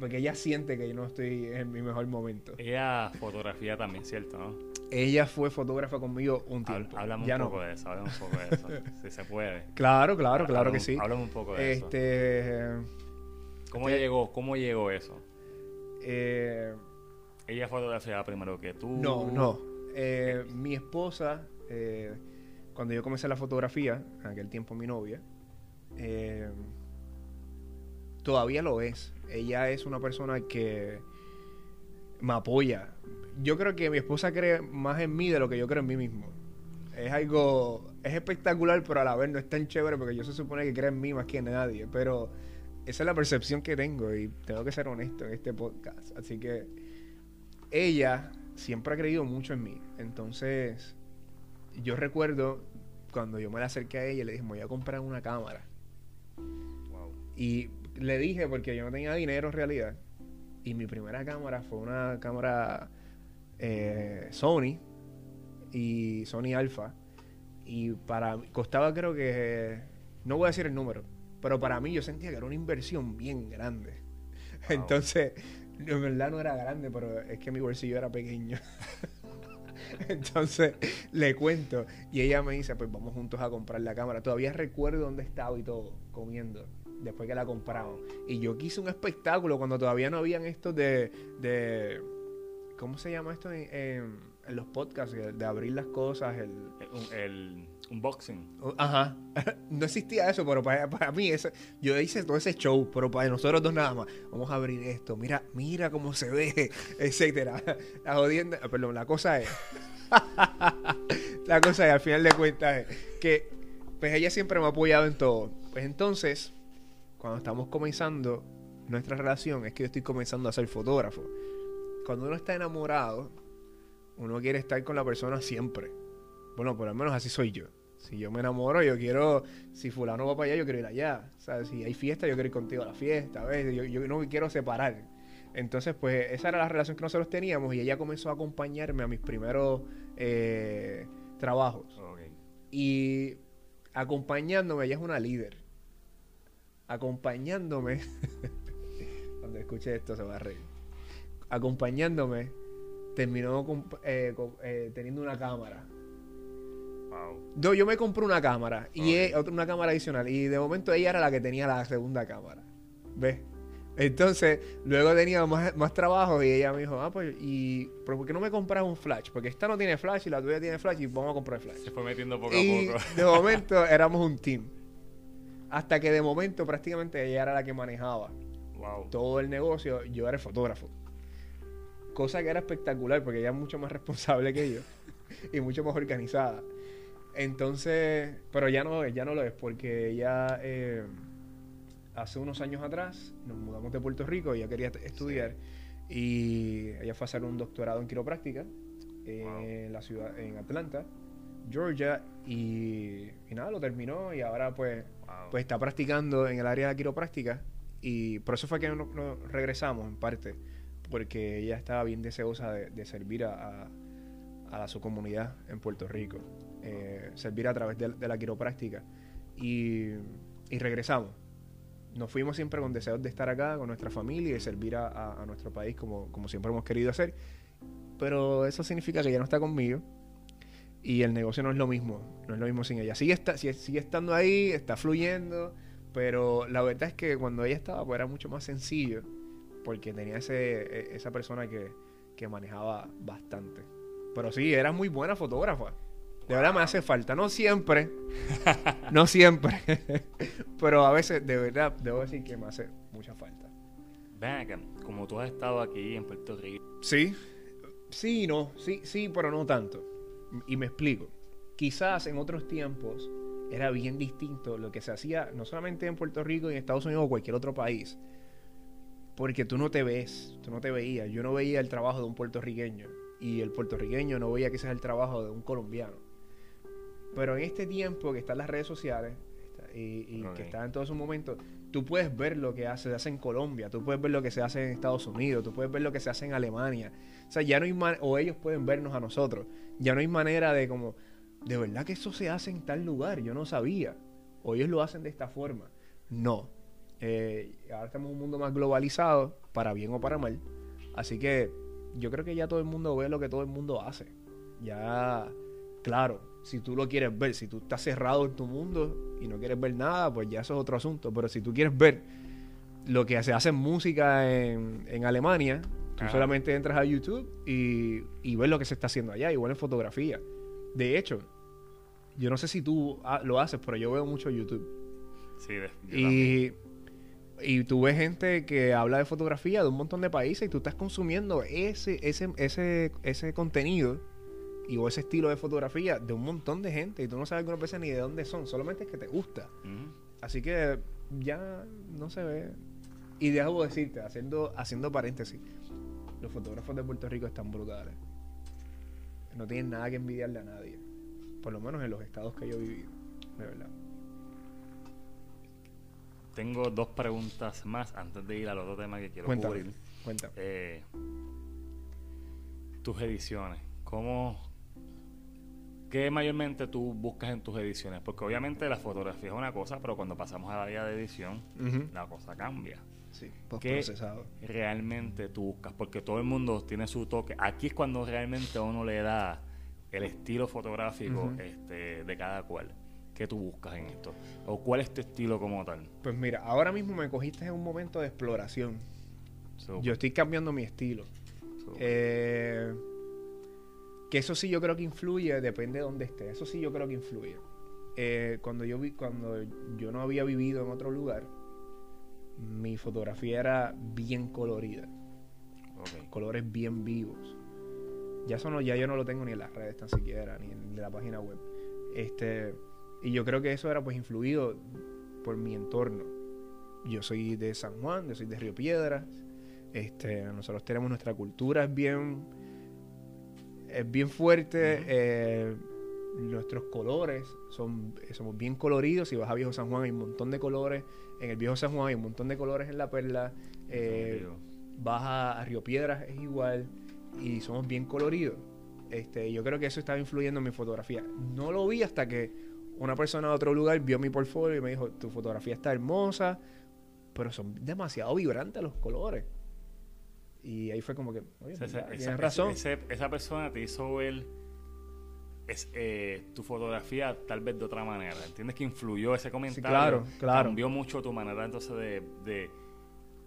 Porque ella siente que yo no estoy en mi mejor momento. Ella fotografía también, ¿cierto? ¿no? Ella fue fotógrafa conmigo un tiempo. Hablamos un poco de eso, hablamos un poco de eso. si se puede. Claro, claro, claro que sí. Hablamos un poco de este, eso. ¿Cómo este llegó? ¿Cómo llegó eso? Eh, ¿Ella fotografía primero que tú? No, no. Eh, mi esposa, eh, cuando yo comencé la fotografía, en aquel tiempo mi novia, todavía lo es. Ella es una persona que me apoya. Yo creo que mi esposa cree más en mí de lo que yo creo en mí mismo. Es algo, es espectacular, pero a la vez no es tan chévere porque yo se supone que cree en mí más que en nadie. Pero esa es la percepción que tengo y tengo que ser honesto en este podcast. Así que ella siempre ha creído mucho en mí. Entonces, yo recuerdo cuando yo me la acerqué a ella, le dije, me voy a comprar una cámara. Y le dije, porque yo no tenía dinero en realidad, y mi primera cámara fue una cámara eh, Sony y Sony Alpha. Y para costaba creo que, no voy a decir el número, pero para mí yo sentía que era una inversión bien grande. Entonces, en verdad no era grande, pero es que mi bolsillo era pequeño. Entonces le cuento y ella me dice, pues vamos juntos a comprar la cámara. Todavía recuerdo dónde estaba y todo, comiendo, después que la compramos. Y yo quise un espectáculo cuando todavía no habían estos de... de ¿Cómo se llama esto en, los podcasts? De abrir las cosas, el... el unboxing. Ajá. no existía eso, pero para, para mí, eso, yo hice todo ese show, pero para nosotros dos nada más. Vamos a abrir esto, mira, mira cómo se ve, etcétera. La jodienda, perdón, la cosa es. la cosa es, al final de cuentas, es que pues ella siempre me ha apoyado en todo. Pues entonces, cuando estamos comenzando nuestra relación, es que yo estoy comenzando a ser fotógrafo. Cuando uno está enamorado, uno quiere estar con la persona siempre. Bueno, por lo menos así soy yo. Si yo me enamoro, yo quiero, si fulano va para allá, yo quiero ir allá. O sea, si hay fiesta, yo quiero ir contigo a la fiesta, ¿ves? Yo, yo no me quiero separar. Entonces, pues esa era la relación que nosotros teníamos y ella comenzó a acompañarme a mis primeros eh, trabajos. Y acompañándome, ella es una líder. Acompañándome, cuando escuche esto se va a reír. Acompañándome, terminó eh, eh, teniendo una cámara. Yo, yo me compré una cámara y otra una cámara adicional. Y de momento ella era la que tenía la segunda cámara. ¿Ves? Entonces, luego tenía más, más trabajo y ella me dijo, ah, pues, ¿y por qué no me compras un flash? Porque esta no tiene flash y la tuya tiene flash y vamos a comprar flash. Se fue metiendo poco a poco. De momento éramos un team. Hasta que de momento prácticamente ella era la que manejaba todo el negocio, yo era el fotógrafo. Cosa que era espectacular porque ella es mucho más responsable que yo y mucho más organizada. Entonces, pero ya no, ya no lo es porque ella... Eh, hace unos años atrás nos mudamos de Puerto Rico, ella quería estudiar y ella fue a hacer un doctorado en quiropráctica en la ciudad, en Atlanta, Georgia, y, nada, lo terminó y ahora pues, pues está practicando en el área de quiropráctica y por eso fue que nos, regresamos en parte, porque ella estaba bien deseosa de, servir a, su comunidad en Puerto Rico, eh, servir a través de, la quiropráctica y, regresamos nos fuimos siempre con deseos de estar acá con nuestra familia y servir a, nuestro país como, como, siempre hemos querido hacer. Pero eso significa que ella no está conmigo y el negocio no es lo mismo, no es lo mismo sin ella. Sigue, está, sigue, estando ahí, está fluyendo, pero la verdad es que cuando ella estaba pues era mucho más sencillo porque tenía ese, e, esa persona que, que manejaba bastante. Pero sí, era muy buena fotógrafa. De verdad me hace falta. No siempre. no siempre. pero a veces, de verdad, debo decir que me hace mucha falta. Ven acá, como tú has estado aquí en Puerto Rico. Sí. Sí, no. Sí, sí, pero no tanto. Y me explico. Quizás en otros tiempos era bien distinto lo que se hacía no solamente en Puerto Rico, en Estados Unidos o cualquier otro país. Porque tú no te ves, tú no te veías. Yo no veía el trabajo de un puertorriqueño y el puertorriqueño no veía quizás el trabajo de un colombiano. Pero en este tiempo que están las redes sociales y, que está en todos sus momentos, tú puedes ver lo que hace, se hace en Colombia, tú puedes ver lo que se hace en Estados Unidos, tú puedes ver lo que se hace en Alemania. O sea, ya no hay o ellos pueden vernos a nosotros. Ya no hay manera de como, de verdad que eso se hace en tal lugar, yo no sabía. O ellos lo hacen de esta forma. No. Eh, ahora estamos en un mundo más globalizado, para bien o para mal. Así que yo creo que ya todo el mundo ve lo que todo el mundo hace. Ya, claro, si tú lo quieres ver. Si tú estás cerrado en tu mundo y no quieres ver nada, pues ya eso es otro asunto. Pero si tú quieres ver lo que se hace en música en, Alemania, tú solamente entras a YouTube y, y ves lo que se está haciendo allá, igual en fotografía. De hecho, yo no sé si tú lo haces, pero yo veo mucho YouTube. Sí, y, y tú ves gente que habla de fotografía de un montón de países y tú estás consumiendo ese, ese, ese, ese contenido y o ese estilo de fotografía de un montón de gente y tú no sabes algunas veces ni de dónde son, solamente es que te gusta. Así que ya no se ve. Y debo decirte, haciendo, haciendo paréntesis, los fotógrafos de Puerto Rico están brutales. No tienen nada que envidiarle a nadie. por lo menos en los estados que yo he vivido, de verdad. Tengo dos preguntas más antes de ir al otro tema que quiero cubrir. Cuenta. Eh, tus ediciones, ¿cómo, ¿qué mayormente tú buscas en tus ediciones? Porque obviamente la fotografía es una cosa, pero cuando pasamos a la área de edición, la cosa cambia. Sí, procesado. realmente tú buscas? Porque todo el mundo tiene su toque. Aquí es cuando realmente uno le da el estilo fotográfico este, de cada cual. ¿Qué tú buscas en esto? ¿O cuál es tu estilo como tal? Pues mira, ahora mismo me cogiste en un momento de exploración. Yo estoy cambiando mi estilo. Eh, que eso sí yo creo que influye, depende de dónde esté. Eso sí yo creo que influye. Eh, cuando yo vi, cuando yo no había vivido en otro lugar, mi fotografía era bien colorida. Colores bien vivos. Ya eso no, ya yo no lo tengo ni en las redes tan siquiera, ni en la página web. Este, y yo creo que eso era pues influido por mi entorno. Yo soy de San Juan, yo soy de Río Piedras. Este, nosotros tenemos nuestra cultura es bien es bien fuerte. Eh, nuestros colores son somos bien coloridos. Si vas a Viejo San Juan hay un montón de colores. En el Viejo San Juan hay un montón de colores en la perla. Eh, vas a, Río Piedras es igual y somos bien coloridos. Este, yo creo que eso estaba influyendo en mi fotografía. No lo vi hasta que una persona de otro lugar vio mi portfolio y me dijo, tu fotografía está hermosa, pero son demasiado vibrantes los colores. Y ahí fue como que, oye, tienes razón. esa persona te hizo ver es, eh, tu fotografía tal vez de otra manera. ¿Entiendes que influyó ese comentario? claro, claro. Cambió mucho tu manera entonces de, de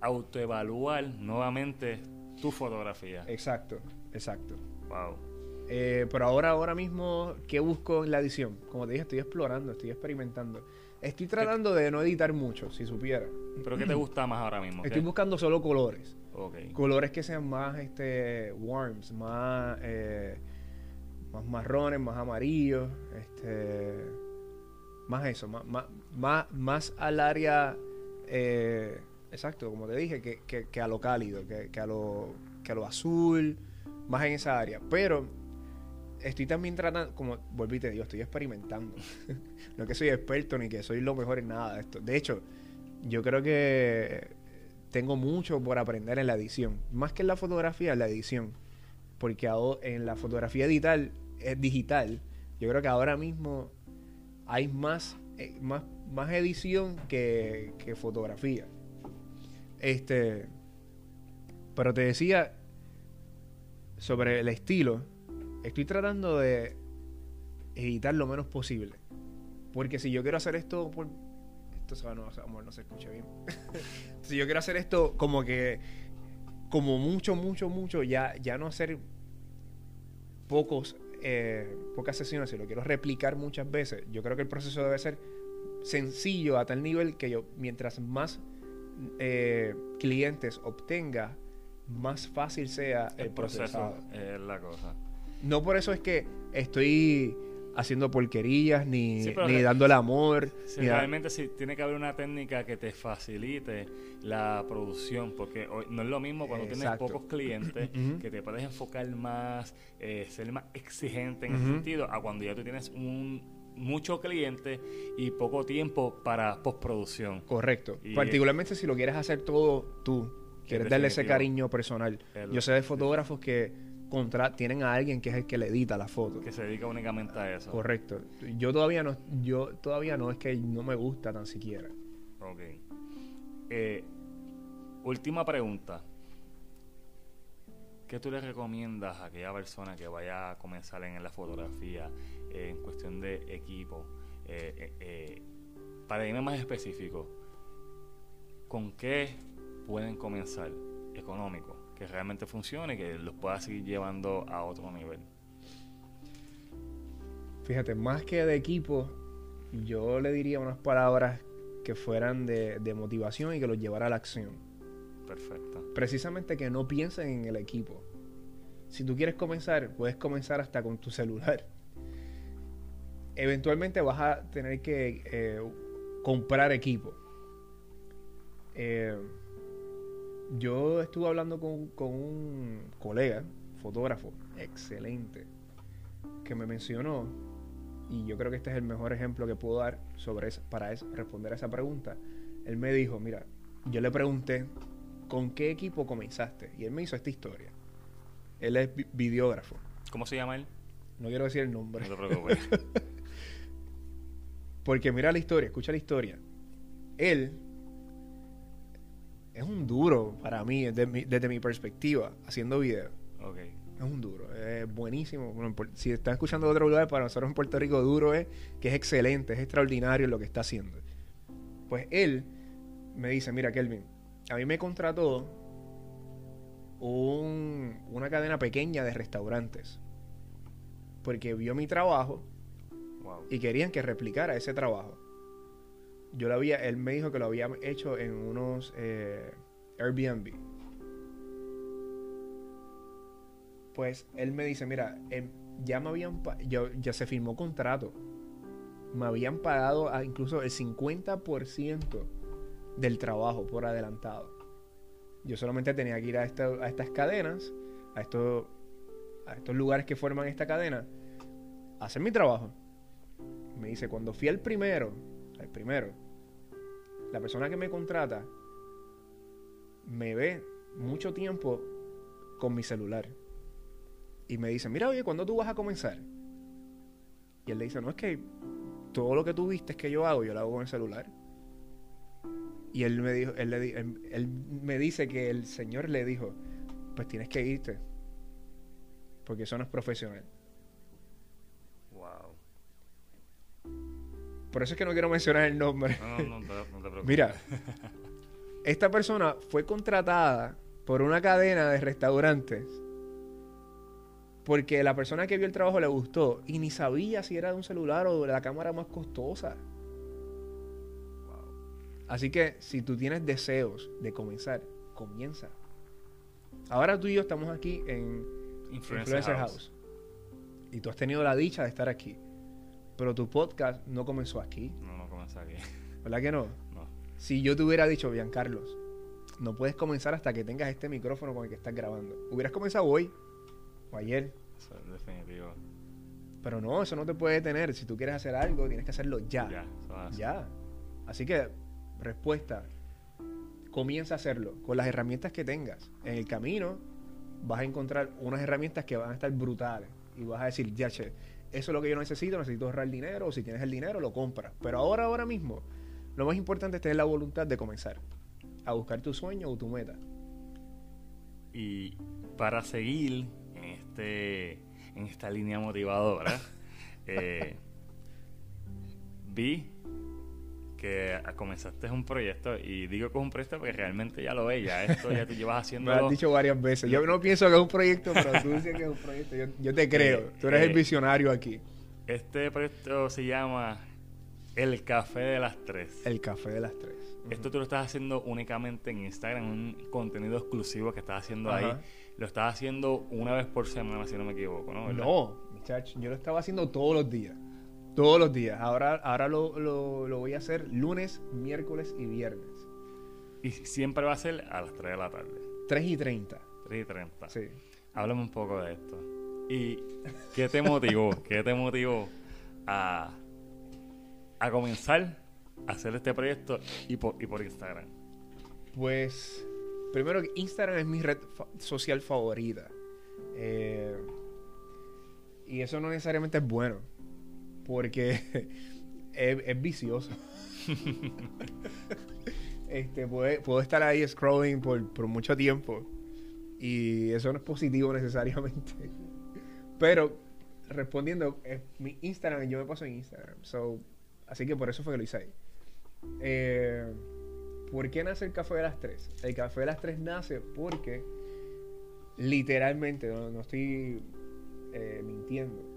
autoevaluar nuevamente tu fotografía. Exacto, exacto. Wow. Eh, pero ahora, ahora mismo, ¿qué busco en la edición? Como te dije, estoy explorando, estoy experimentando. Estoy tratando de no editar mucho, si supiera. ¿Pero qué te gusta más ahora mismo? Estoy buscando solo colores. Colores que sean más este warms, más, eh, más marrones, más amarillos, este más eso, más, más, más, al área eh, exacto, como te dije, que, que, a lo cálido, que, que, a lo, que a lo azul, más en esa área. Pero estoy también tratando, como volví te digo, estoy experimentando. no que soy experto ni que soy lo mejor en nada de esto. De hecho, yo creo que tengo mucho por aprender en la edición. Más que en la fotografía, en la edición. Porque en la fotografía digital, es digital, yo creo que ahora mismo hay más, eh, más, más edición que, que fotografía. Este. Pero te decía sobre el estilo estoy tratando de editar lo menos posible. Porque si yo quiero hacer esto por... Esto no, amor, no se escucha bien. si yo quiero hacer esto como que... Como mucho, mucho, mucho, ya, ya no hacer pocos, eh, pocas sesiones, si lo quiero replicar muchas veces, yo creo que el proceso debe ser sencillo a tal nivel que yo, mientras más eh, clientes obtenga, más fácil sea el, proceso. Es la cosa. No por eso es que estoy haciendo porquerías ni, ni dándole amor. realmente sí, tiene que haber una técnica que te facilite la producción, porque no es lo mismo cuando tienes pocos clientes, que te puedes enfocar más, eh, ser más exigente en ese sentido, a cuando ya tú tienes un mucho cliente y poco tiempo para postproducción. Correcto. Particularmente si lo quieres hacer todo tú, quieres darle ese cariño personal. Yo sé de fotógrafos que contra tienen a alguien que es el que le edita la foto. Que se dedica únicamente a eso. Correcto. Yo todavía no, yo todavía no es que no me gusta tan siquiera. Ok. Eh, última pregunta. ¿Qué tú le recomiendas a aquella persona que vaya a comenzar en la fotografía eh, en cuestión de equipo? Eh, para irme más específico, ¿con qué pueden comenzar económico? Que realmente funcione y que los pueda seguir llevando a otro nivel. Fíjate, más que de equipo, yo le diría unas palabras que fueran de, motivación y que los llevara a la acción. Perfecto. Precisamente que no piensen en el equipo. Si tú quieres comenzar, puedes comenzar hasta con tu celular. Eventualmente vas a tener que eh, comprar equipo. Eh, yo estuve hablando con, un colega, fotógrafo, excelente, que me mencionó y yo creo que este es el mejor ejemplo que puedo dar sobre para responder a esa pregunta. Él me dijo, mira, yo le pregunté, ¿con qué equipo comenzaste? Y él me hizo esta historia. Él es videógrafo. ¿Cómo se llama él? No quiero decir el nombre. No te preocupes. Porque mira la historia, escucha la historia. Él es un duro para mí, desde mi, perspectiva, haciendo video. Okay. Es un duro, es buenísimo. si están escuchando de otro lugar, para nosotros en Puerto Rico duro es que es excelente, es extraordinario lo que está haciendo. Pues él me dice, mira Kelvin, a mí me contrató una cadena pequeña de restaurantes. Porque vio mi trabajo y querían que replicara ese trabajo. Yo lo había, él me dijo que lo había hecho en unos eh, Airbnb. Pues él me dice, mira, em, ya me habían, yo, ya se firmó contrato. Me habían pagado incluso el 50% del trabajo por adelantado. Yo solamente tenía que ir a, a estas cadenas, a estos, a estos lugares que forman esta cadena, a hacer mi trabajo. Me dice, cuando fui al primero, al primero, la persona que me contrata me ve mucho tiempo con mi celular. Y me dice, mira, oye, ¿cuándo tú vas a comenzar? Y él le dice, no, es que todo lo que tú viste es que yo hago, yo lo hago con el celular. Y él me dijo, él, le, él, me dice que el Señor le dijo, pues tienes que irte. Porque eso no es profesional. Por eso es que no quiero mencionar el nombre. No, no, no, te, preocupes. Mira, esta persona fue contratada por una cadena de restaurantes porque la persona que vio el trabajo le gustó y ni sabía si era de un celular o de la cámara más costosa. Así que si tú tienes deseos de comenzar, comienza. Ahora tú y yo estamos aquí en Influencer, House. Y tú has tenido la dicha de estar aquí. Pero tu podcast no comenzó aquí. No, no comenzó aquí. ¿Verdad que no? No. Si yo te hubiera dicho, bien Carlos, no puedes comenzar hasta que tengas este micrófono con el que estás grabando. Hubieras comenzado hoy o ayer. Eso es definitivo. Pero no, eso no te puede detener. Si tú quieres hacer algo, tienes que hacerlo ya. Ya, ya. Así que respuesta, comienza a hacerlo con las herramientas que tengas. En el camino vas a encontrar unas herramientas que van a estar brutales y vas a decir, ya, che, eso es lo que yo necesito, necesito ahorrar dinero, o si tienes el dinero, lo compras. Pero ahora, ahora mismo, lo más importante es tener la voluntad de comenzar a buscar tu sueño o tu meta. Y para seguir en, este, en esta línea motivadora, eh, vi que comenzaste un proyecto y digo que es un proyecto porque realmente ya lo ves, ya esto ya te llevas haciendo... Me lo has dicho varias veces. Yo no pienso que es un proyecto, pero tú dices que es un proyecto. Yo, te creo. tú eres el eh, visionario aquí. Este proyecto se llama El Café de las Tres. El Café de las Tres. Esto tú lo estás haciendo únicamente en Instagram, un contenido exclusivo que estás haciendo ahí. Lo estás haciendo una vez por semana, si no me equivoco, ¿no? No, muchacho, yo lo estaba haciendo todos los días. Todos los días. Ahora, ahora lo, lo, voy a hacer lunes, miércoles y viernes. Y siempre va a ser a las 3 de la tarde. 3 y 30. 3 y 30. Sí. Háblame un poco de esto. ¿Y qué te motivó? ¿Qué te motivó a, a comenzar a hacer este proyecto y por, y por Instagram? Pues, primero que Instagram es mi red social favorita. Eh, y eso no necesariamente es bueno porque es, vicioso. este, puedo estar ahí scrolling por, mucho tiempo y eso no es positivo necesariamente. Pero respondiendo, es mi Instagram, yo me paso en Instagram. Así que por eso fue que lo hice. Eh, ¿Por qué nace el Café de las Tres? El Café de las Tres nace porque literalmente, no, estoy eh, mintiendo,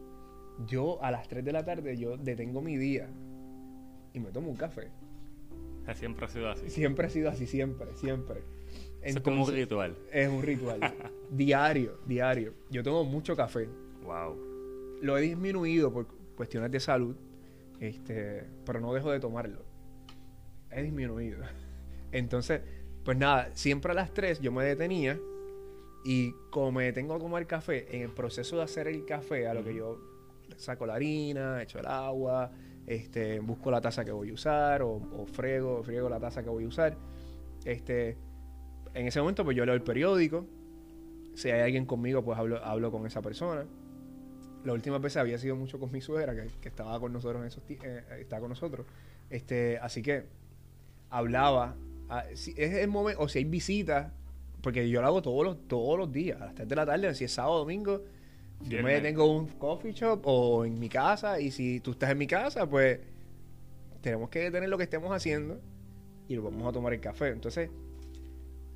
yo a las 3 de la tarde yo detengo mi día y me tomo un café. Siempre ha sido así. Siempre ha sido así, siempre, siempre. es como un ritual. Es un ritual. diario, diario. Yo tomo mucho café. Wow. Lo he disminuido por cuestiones de salud, este, pero no dejo de tomarlo. He disminuido. Entonces, pues nada, siempre a las 3 yo me detenía y como me detengo a tomar café, en el proceso de hacer el café, a lo que yo saco la harina, echo el agua, este, busco la taza que voy a usar o, o frego, friego la taza que voy a usar. Este, en ese momento pues yo leo el periódico, si hay alguien conmigo pues hablo, hablo con esa persona. La última vez había sido mucho con mi suegra que, que estaba con nosotros en esos eh, estaba con nosotros. Este, así que hablaba. ah, es el momento, o si hay visitas, porque yo lo hago todos los, todos los días, a las 3 de la tarde, si es sábado domingo, yo me Viernes. tengo un coffee shop o en mi casa, y si tú estás en mi casa, pues tenemos que detener lo que estemos haciendo y lo vamos a tomar el café. Entonces,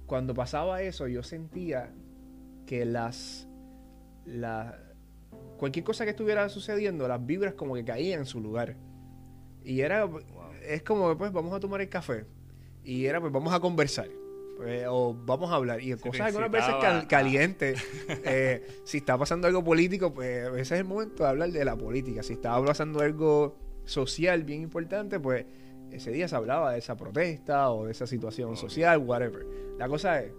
cuando pasaba eso, yo sentía que las, la cualquier cosa que estuviera sucediendo, las vibras como que caían en su lugar. Y era, es como, pues, vamos a tomar el café. Y era, pues, vamos a conversar. Pues, o vamos a hablar. Y cosas algunas veces cal- calientes. Eh, si está pasando algo político, pues ese es el momento de hablar de la política. Si está pasando algo social bien importante, pues ese día se hablaba de esa protesta o de esa situación social, whatever. La cosa es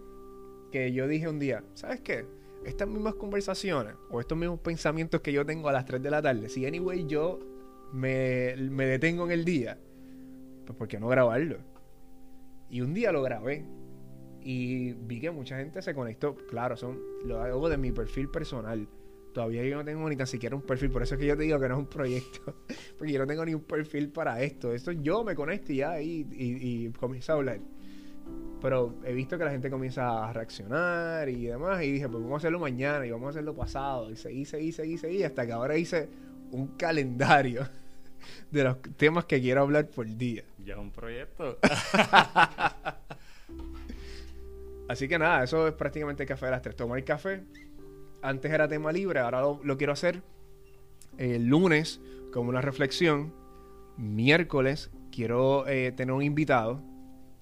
que yo dije un día, ¿sabes qué? Estas mismas conversaciones o estos mismos pensamientos que yo tengo a las 3 de la tarde, si anyway yo me, me detengo en el día, pues ¿por qué no grabarlo? Y un día lo grabé y vi que mucha gente se conectó. Claro, son lo hago de mi perfil personal. Todavía yo no tengo ni tan siquiera un perfil, por eso es que yo te digo que no es un proyecto, porque yo no tengo ni un perfil para esto. Esto yo me conecto y ya y, y, y comienzo a hablar. Pero he visto que la gente comienza a reaccionar y demás. Y dije, pues vamos a hacerlo mañana y vamos a hacerlo pasado. Y seguí, seguí, seguí, seguí. Hasta que ahora hice un calendario de los temas que quiero hablar por día. Ya es un proyecto. Así que nada, eso es prácticamente el café de las tres. Tomar café. Antes era tema libre, ahora lo, lo quiero hacer el lunes como una reflexión. Miércoles quiero eh, tener un invitado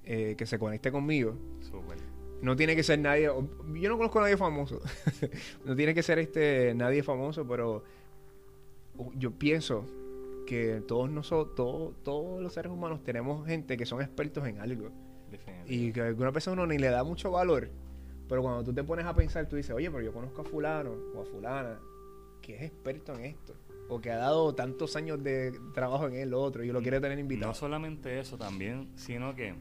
eh, que se conecte conmigo. Súper. No tiene que ser nadie. Yo no conozco a nadie famoso. no tiene que ser este nadie famoso, pero yo pienso que todos nosotros, todos, todos los seres humanos tenemos gente que son expertos en algo. Y que a alguna persona uno ni le da mucho valor. Pero cuando tú te pones a pensar, tú dices, oye, pero yo conozco a fulano o a fulana que es experto en esto. O que ha dado tantos años de trabajo en el otro y lo quiere tener invitado. No solamente eso también, sino que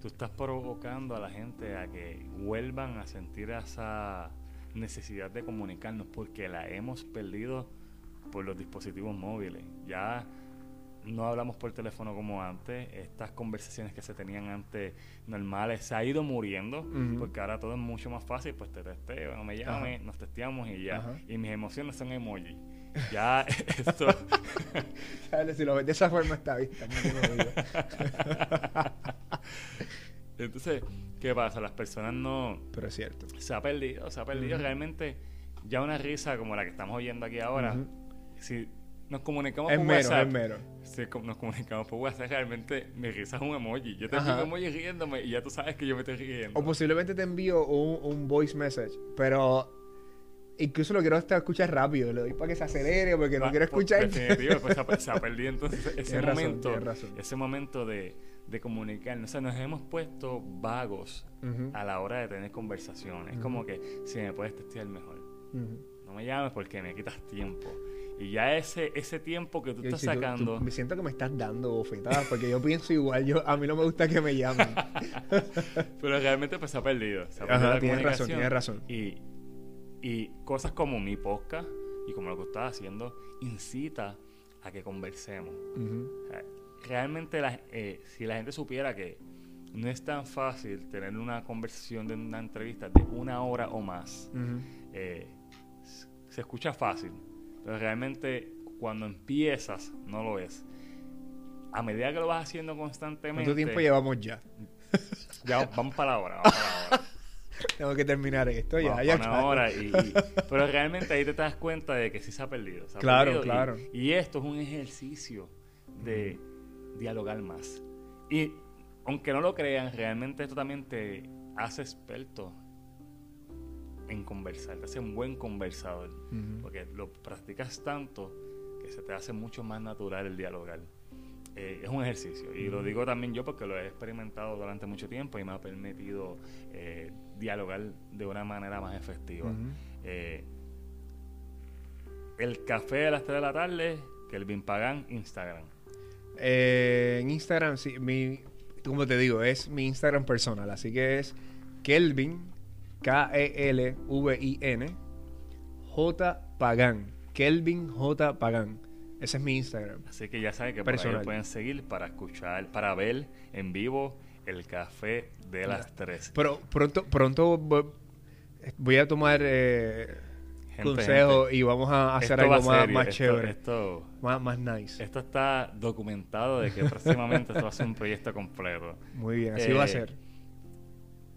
tú estás provocando a la gente a que vuelvan a sentir esa necesidad de comunicarnos porque la hemos perdido por los dispositivos móviles. Ya no hablamos por teléfono como antes, estas conversaciones que se tenían antes normales se ha ido muriendo porque ahora todo es mucho más fácil, pues te testeo, no me llames, nos testeamos y ya. Ajá. Y mis emociones son emoji. Ya esto ¿Sabes? Si lo ves de esa forma está oído. Entonces, ¿qué pasa? Las personas no... Pero es cierto. Se ha perdido, se ha perdido realmente ya una risa como la que estamos oyendo aquí ahora. Ujú. Si nos comunicamos Es por menos, WhatsApp, es si com- nos comunicamos por WhatsApp, realmente mi risa es un emoji. Yo te envío un emoji riéndome y ya tú sabes que yo me estoy riendo. O posiblemente te envío un, un voice message, pero incluso lo quiero hasta escuchar rápido. Le doy para que se acelere porque no quiero por- escuchar. Definitivo, pues se ha, se perdido entonces ese Tienes momento, razón. ese momento de, de comunicarnos. O sea, nos hemos puesto vagos a la hora de tener conversaciones. Es Ujú. como que si me puedes testear mejor. No me llames porque me quitas tiempo. Y ya ese, ese tiempo que tú Y estás si tú- tú- sacando... me siento que me estás dando bofetadas porque yo pienso igual. Yo, a mí no me gusta que me llamen. Pero realmente pues se ha perdido. Se ha Ajá, perdido la tienes razón, tienes razón. Y, y cosas como mi podcast y como lo que estás haciendo incita a que conversemos. O sea, realmente la- eh, si la gente supiera que no es tan fácil tener una conversación de una entrevista de una hora o más, ujú. eh, s- se escucha fácil, pero realmente cuando empiezas no lo es. A medida que lo vas haciendo constantemente, ¿Cuánto tiempo llevamos ya? ya vamos para la hora, vamos para la hora. Tengo que terminar esto ya. Vamos ya para claro. hora y- y- pero realmente ahí te das cuenta de que sí se ha perdido. se ha Claro, perdido y- claro. Y, esto es un ejercicio de dialogar más. Y aunque no lo crean, realmente esto también te hace experto en conversar, te hace un buen conversador. Porque lo practicas tanto que se te hace mucho más natural el dialogar. Eh, es un ejercicio. Y lo digo también yo porque lo he experimentado durante mucho tiempo y me ha permitido eh, dialogar de una manera más efectiva. Eh, el café de las 3 de la tarde, Kelvin Pagan, Instagram. En Instagram, sí, mi, como te digo, es mi Instagram personal, así que es Kelvin, K-E-L-V-I-N, J Pagan. Kelvin J Pagan. Ese es mi Instagram. Así que ya saben que por ahí pueden seguir para escuchar, para ver en vivo el café de las 3. Pero pronto, pronto voy a tomar eh, consejo y vamos a hacer algo más, chévere. Esto, más, nice. Esto está documentado de que próximamente esto va a ser un proyecto completo. Muy bien, así va a eh, ser.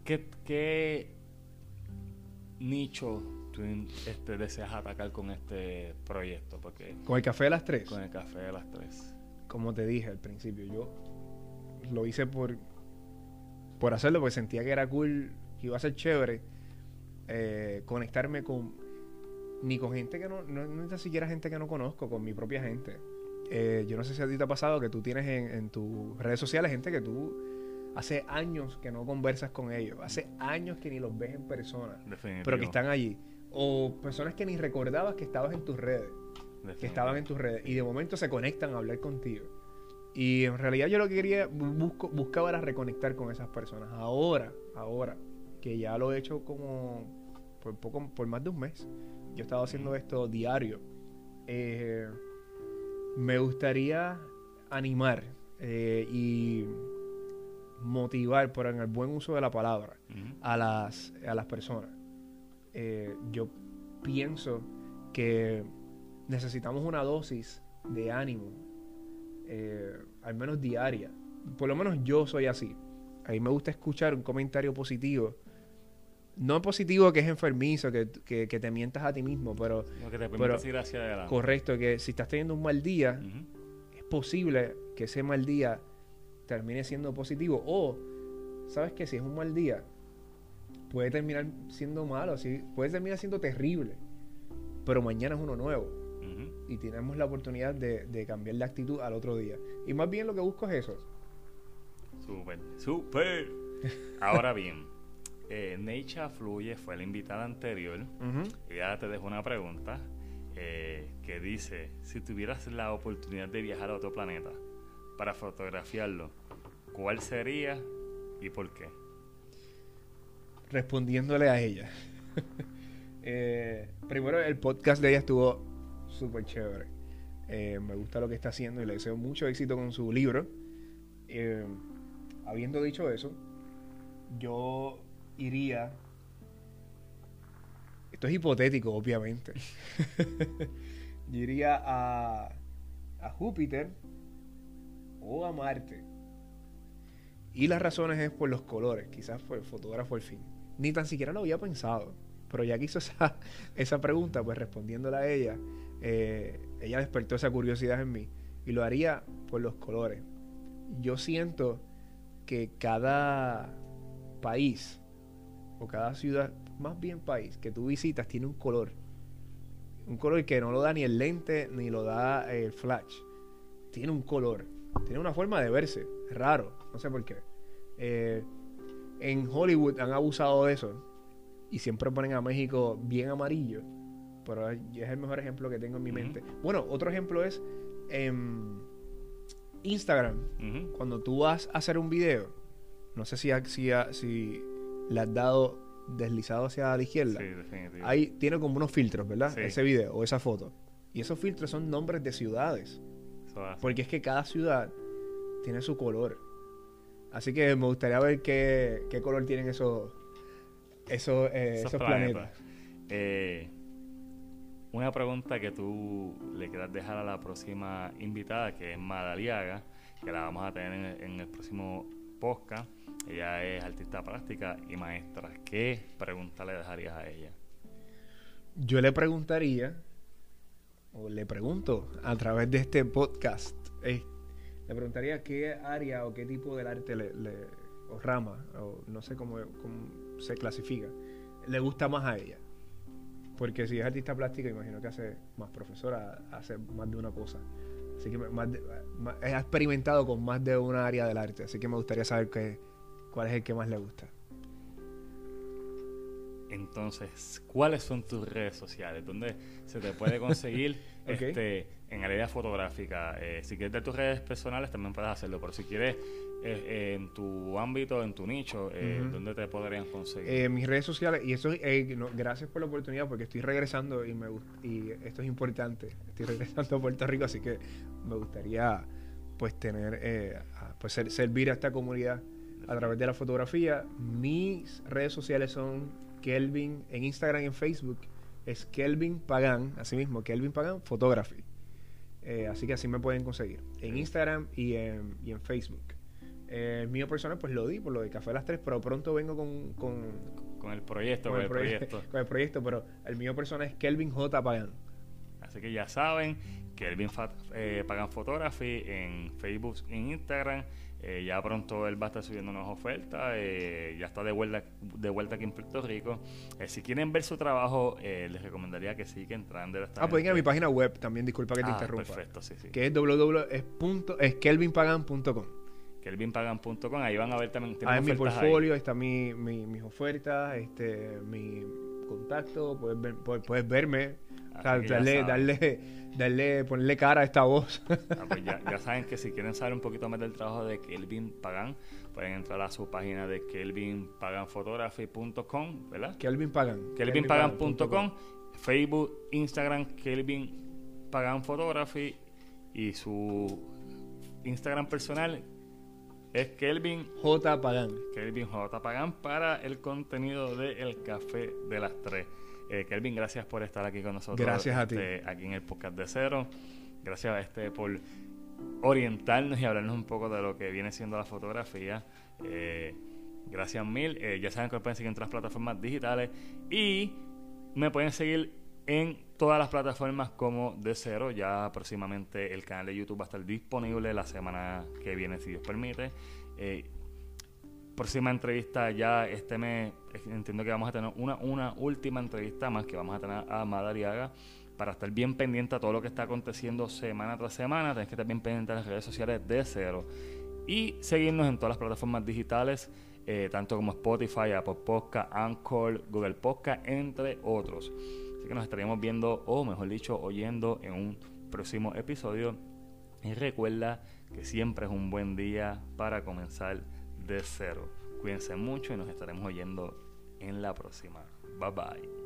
¿Qué, qué nicho tú este, deseas atacar con este proyecto? Porque ¿Con el café de las tres? Con el café de las tres. Como te dije al principio, yo lo hice por, por hacerlo, porque sentía que era cool, que iba a ser chévere eh, conectarme con ni con gente que no, no, ni siquiera gente que no conozco, con mi propia gente. Eh, yo no sé si a ti te ha pasado que tú tienes en, en tus redes sociales gente que tú hace años que no conversas con ellos, hace años que ni los ves en persona, pero que están allí. O personas que ni recordabas que estabas en tus redes, que estaban en tus redes, y de momento se conectan a hablar contigo. Y en realidad yo lo que quería, busco, buscaba era reconectar con esas personas. Ahora, ahora, que ya lo he hecho como por poco, por más de un mes, yo he estado haciendo esto diario. Eh, me gustaría animar eh, y motivar, por en el buen uso de la palabra, a, las, a las personas. Eh, yo pienso que necesitamos una dosis de ánimo, eh, al menos diaria. Por lo menos yo soy así. A mí me gusta escuchar un comentario positivo. No positivo que es enfermizo, que, te mientas a ti mismo, pero... que te pero hacia Correcto, que si estás teniendo un mal día, es posible que ese mal día termine siendo positivo. O, ¿sabes que Si es un mal día, puede terminar siendo malo, puede terminar siendo terrible, pero mañana es uno nuevo. Y tenemos la oportunidad de, cambiar la actitud al otro día. Y más bien lo que busco es eso. Súper, súper. Ahora bien, eh, Necha Fluye fue la invitada anterior. Y ahora te dejo una pregunta eh, que dice, si tuvieras la oportunidad de viajar a otro planeta, para fotografiarlo, ¿cuál sería y por qué? Respondiéndole a ella. Eh, primero, el podcast de ella estuvo súper chévere. Eh, me gusta lo que está haciendo y le deseo mucho éxito con su libro. Eh, habiendo dicho eso, yo iría. Esto es hipotético, obviamente. yo iría a, a Júpiter o a Marte. Y las razones es por los colores, quizás fue el fotógrafo al fin. Ni tan siquiera lo había pensado, pero ya que hizo esa, esa pregunta, pues respondiéndola a ella, eh, ella despertó esa curiosidad en mí y lo haría por los colores. Yo siento que cada país o cada ciudad, más bien país, que tú visitas tiene un color. Un color que no lo da ni el lente ni lo da el flash. Tiene un color tiene una forma de verse, raro, no sé por qué. Eh, en Hollywood han abusado de eso y siempre ponen a México bien amarillo, pero es el mejor ejemplo que tengo en mi mente. Bueno, otro ejemplo es en Instagram, cuando tú vas a hacer un video, no sé si, si, si le has dado deslizado hacia la izquierda, sí, ahí tiene como unos filtros, ¿verdad? Ese video o esa foto. Y esos filtros son nombres de ciudades. Porque es que cada ciudad tiene su color. Así que me gustaría ver qué, color tienen esos, esos, eh, planetas. Eh, una pregunta que tú le quieras dejar a la próxima invitada, que es Madaliaga, que la vamos a tener en, el próximo podcast. Ella es artista plástica y maestra. ¿Qué pregunta le dejarías a ella? Yo le preguntaría o le pregunto a través de este podcast, le preguntaría qué área o qué tipo del arte le, o rama, o no sé cómo, se clasifica, le gusta más a ella. Porque si es artista plástica, imagino que hace más profesora, hace más de una cosa. Así que más, ha experimentado con más de una área del arte. Así que me gustaría saber qué, cuál es el que más le gusta. Entonces, ¿cuáles son tus redes sociales? ¿Dónde se te puede conseguir este, en área fotográfica? Eh, si quieres de tus redes personales, también puedes hacerlo. Pero si quieres eh, en tu ámbito, en tu nicho, eh, ¿dónde te podrían conseguir? Eh, mis redes sociales, y eso gracias por la oportunidad, porque estoy regresando y, me, y esto es importante. Estoy regresando a Puerto Rico, así que me gustaría pues tener, pues servir a esta comunidad a través de la fotografía. Mis redes sociales son Kelvin en Instagram y en Facebook. Es Kelvin Pagan, así mismo, Kelvin Pagan Photography. así que así me pueden conseguir en Instagram y en, y en Facebook. Eh, el mío personal, pues lo di por lo de Café a las 3, pero pronto vengo con, con, el proyecto. Con, el, proyecto. con el proyecto, pero el mío personal es Kelvin J. Pagan. Así que ya saben, Kelvin eh, Pagan Photography en Facebook, en Instagram. Eh, ya pronto él va a estar subiendo unas ofertas. Eh, ya está de vuelta, de vuelta aquí en Puerto Rico. si quieren ver su trabajo, les recomendaría que sí, que entran de Ah, pueden ir a mi página web también, disculpa que te ah, interrumpa. Perfecto, sí, sí. Que es www.kelvinpagan.com kelvinpagan.com, ahí van a ver también. Ahí en mi portfolio está mi, mi, mis ofertas, este, mi contacto, puedes, puedes, verme, darle, darle, darle, ponerle cara a esta voz. Ah, pues ya, ya, saben que si quieren saber un poquito más del trabajo de Kelvin Pagan, pueden entrar a su página de kelvinpaganphotography.com, ¿verdad? Kelvin Pagan. Kelvinpagan.com, Facebook, Instagram, Kelvin Pagan Photography y su Instagram personal, es Kelvin J. Pagan. Kelvin J. Pagan para el contenido de El Café de las Tres. Eh, Kelvin, gracias por estar aquí con nosotros. Gracias a ti. Este, aquí en el podcast de Cero. Gracias este, por orientarnos y hablarnos un poco de lo que viene siendo la fotografía. Eh, gracias mil. Eh, ya saben que pueden seguir en otras plataformas digitales y me pueden seguir en todas las plataformas como de cero. Ya próximamente el canal de YouTube va a estar disponible la semana que viene, si Dios permite. Eh, próxima entrevista ya este mes, entiendo que vamos a tener una, una última entrevista más que vamos a tener a Madariaga para estar bien pendiente a todo lo que está aconteciendo semana tras semana. Tenés que estar bien pendiente a las redes sociales de cero. Y seguirnos en todas las plataformas digitales, eh, tanto como Spotify, Apple Podcast, Anchor, Google Podcast, entre otros que nos estaríamos viendo, o mejor dicho, oyendo en un próximo episodio. Y recuerda que siempre es un buen día para comenzar de cero. Cuídense mucho y nos estaremos oyendo en la próxima. Bye bye.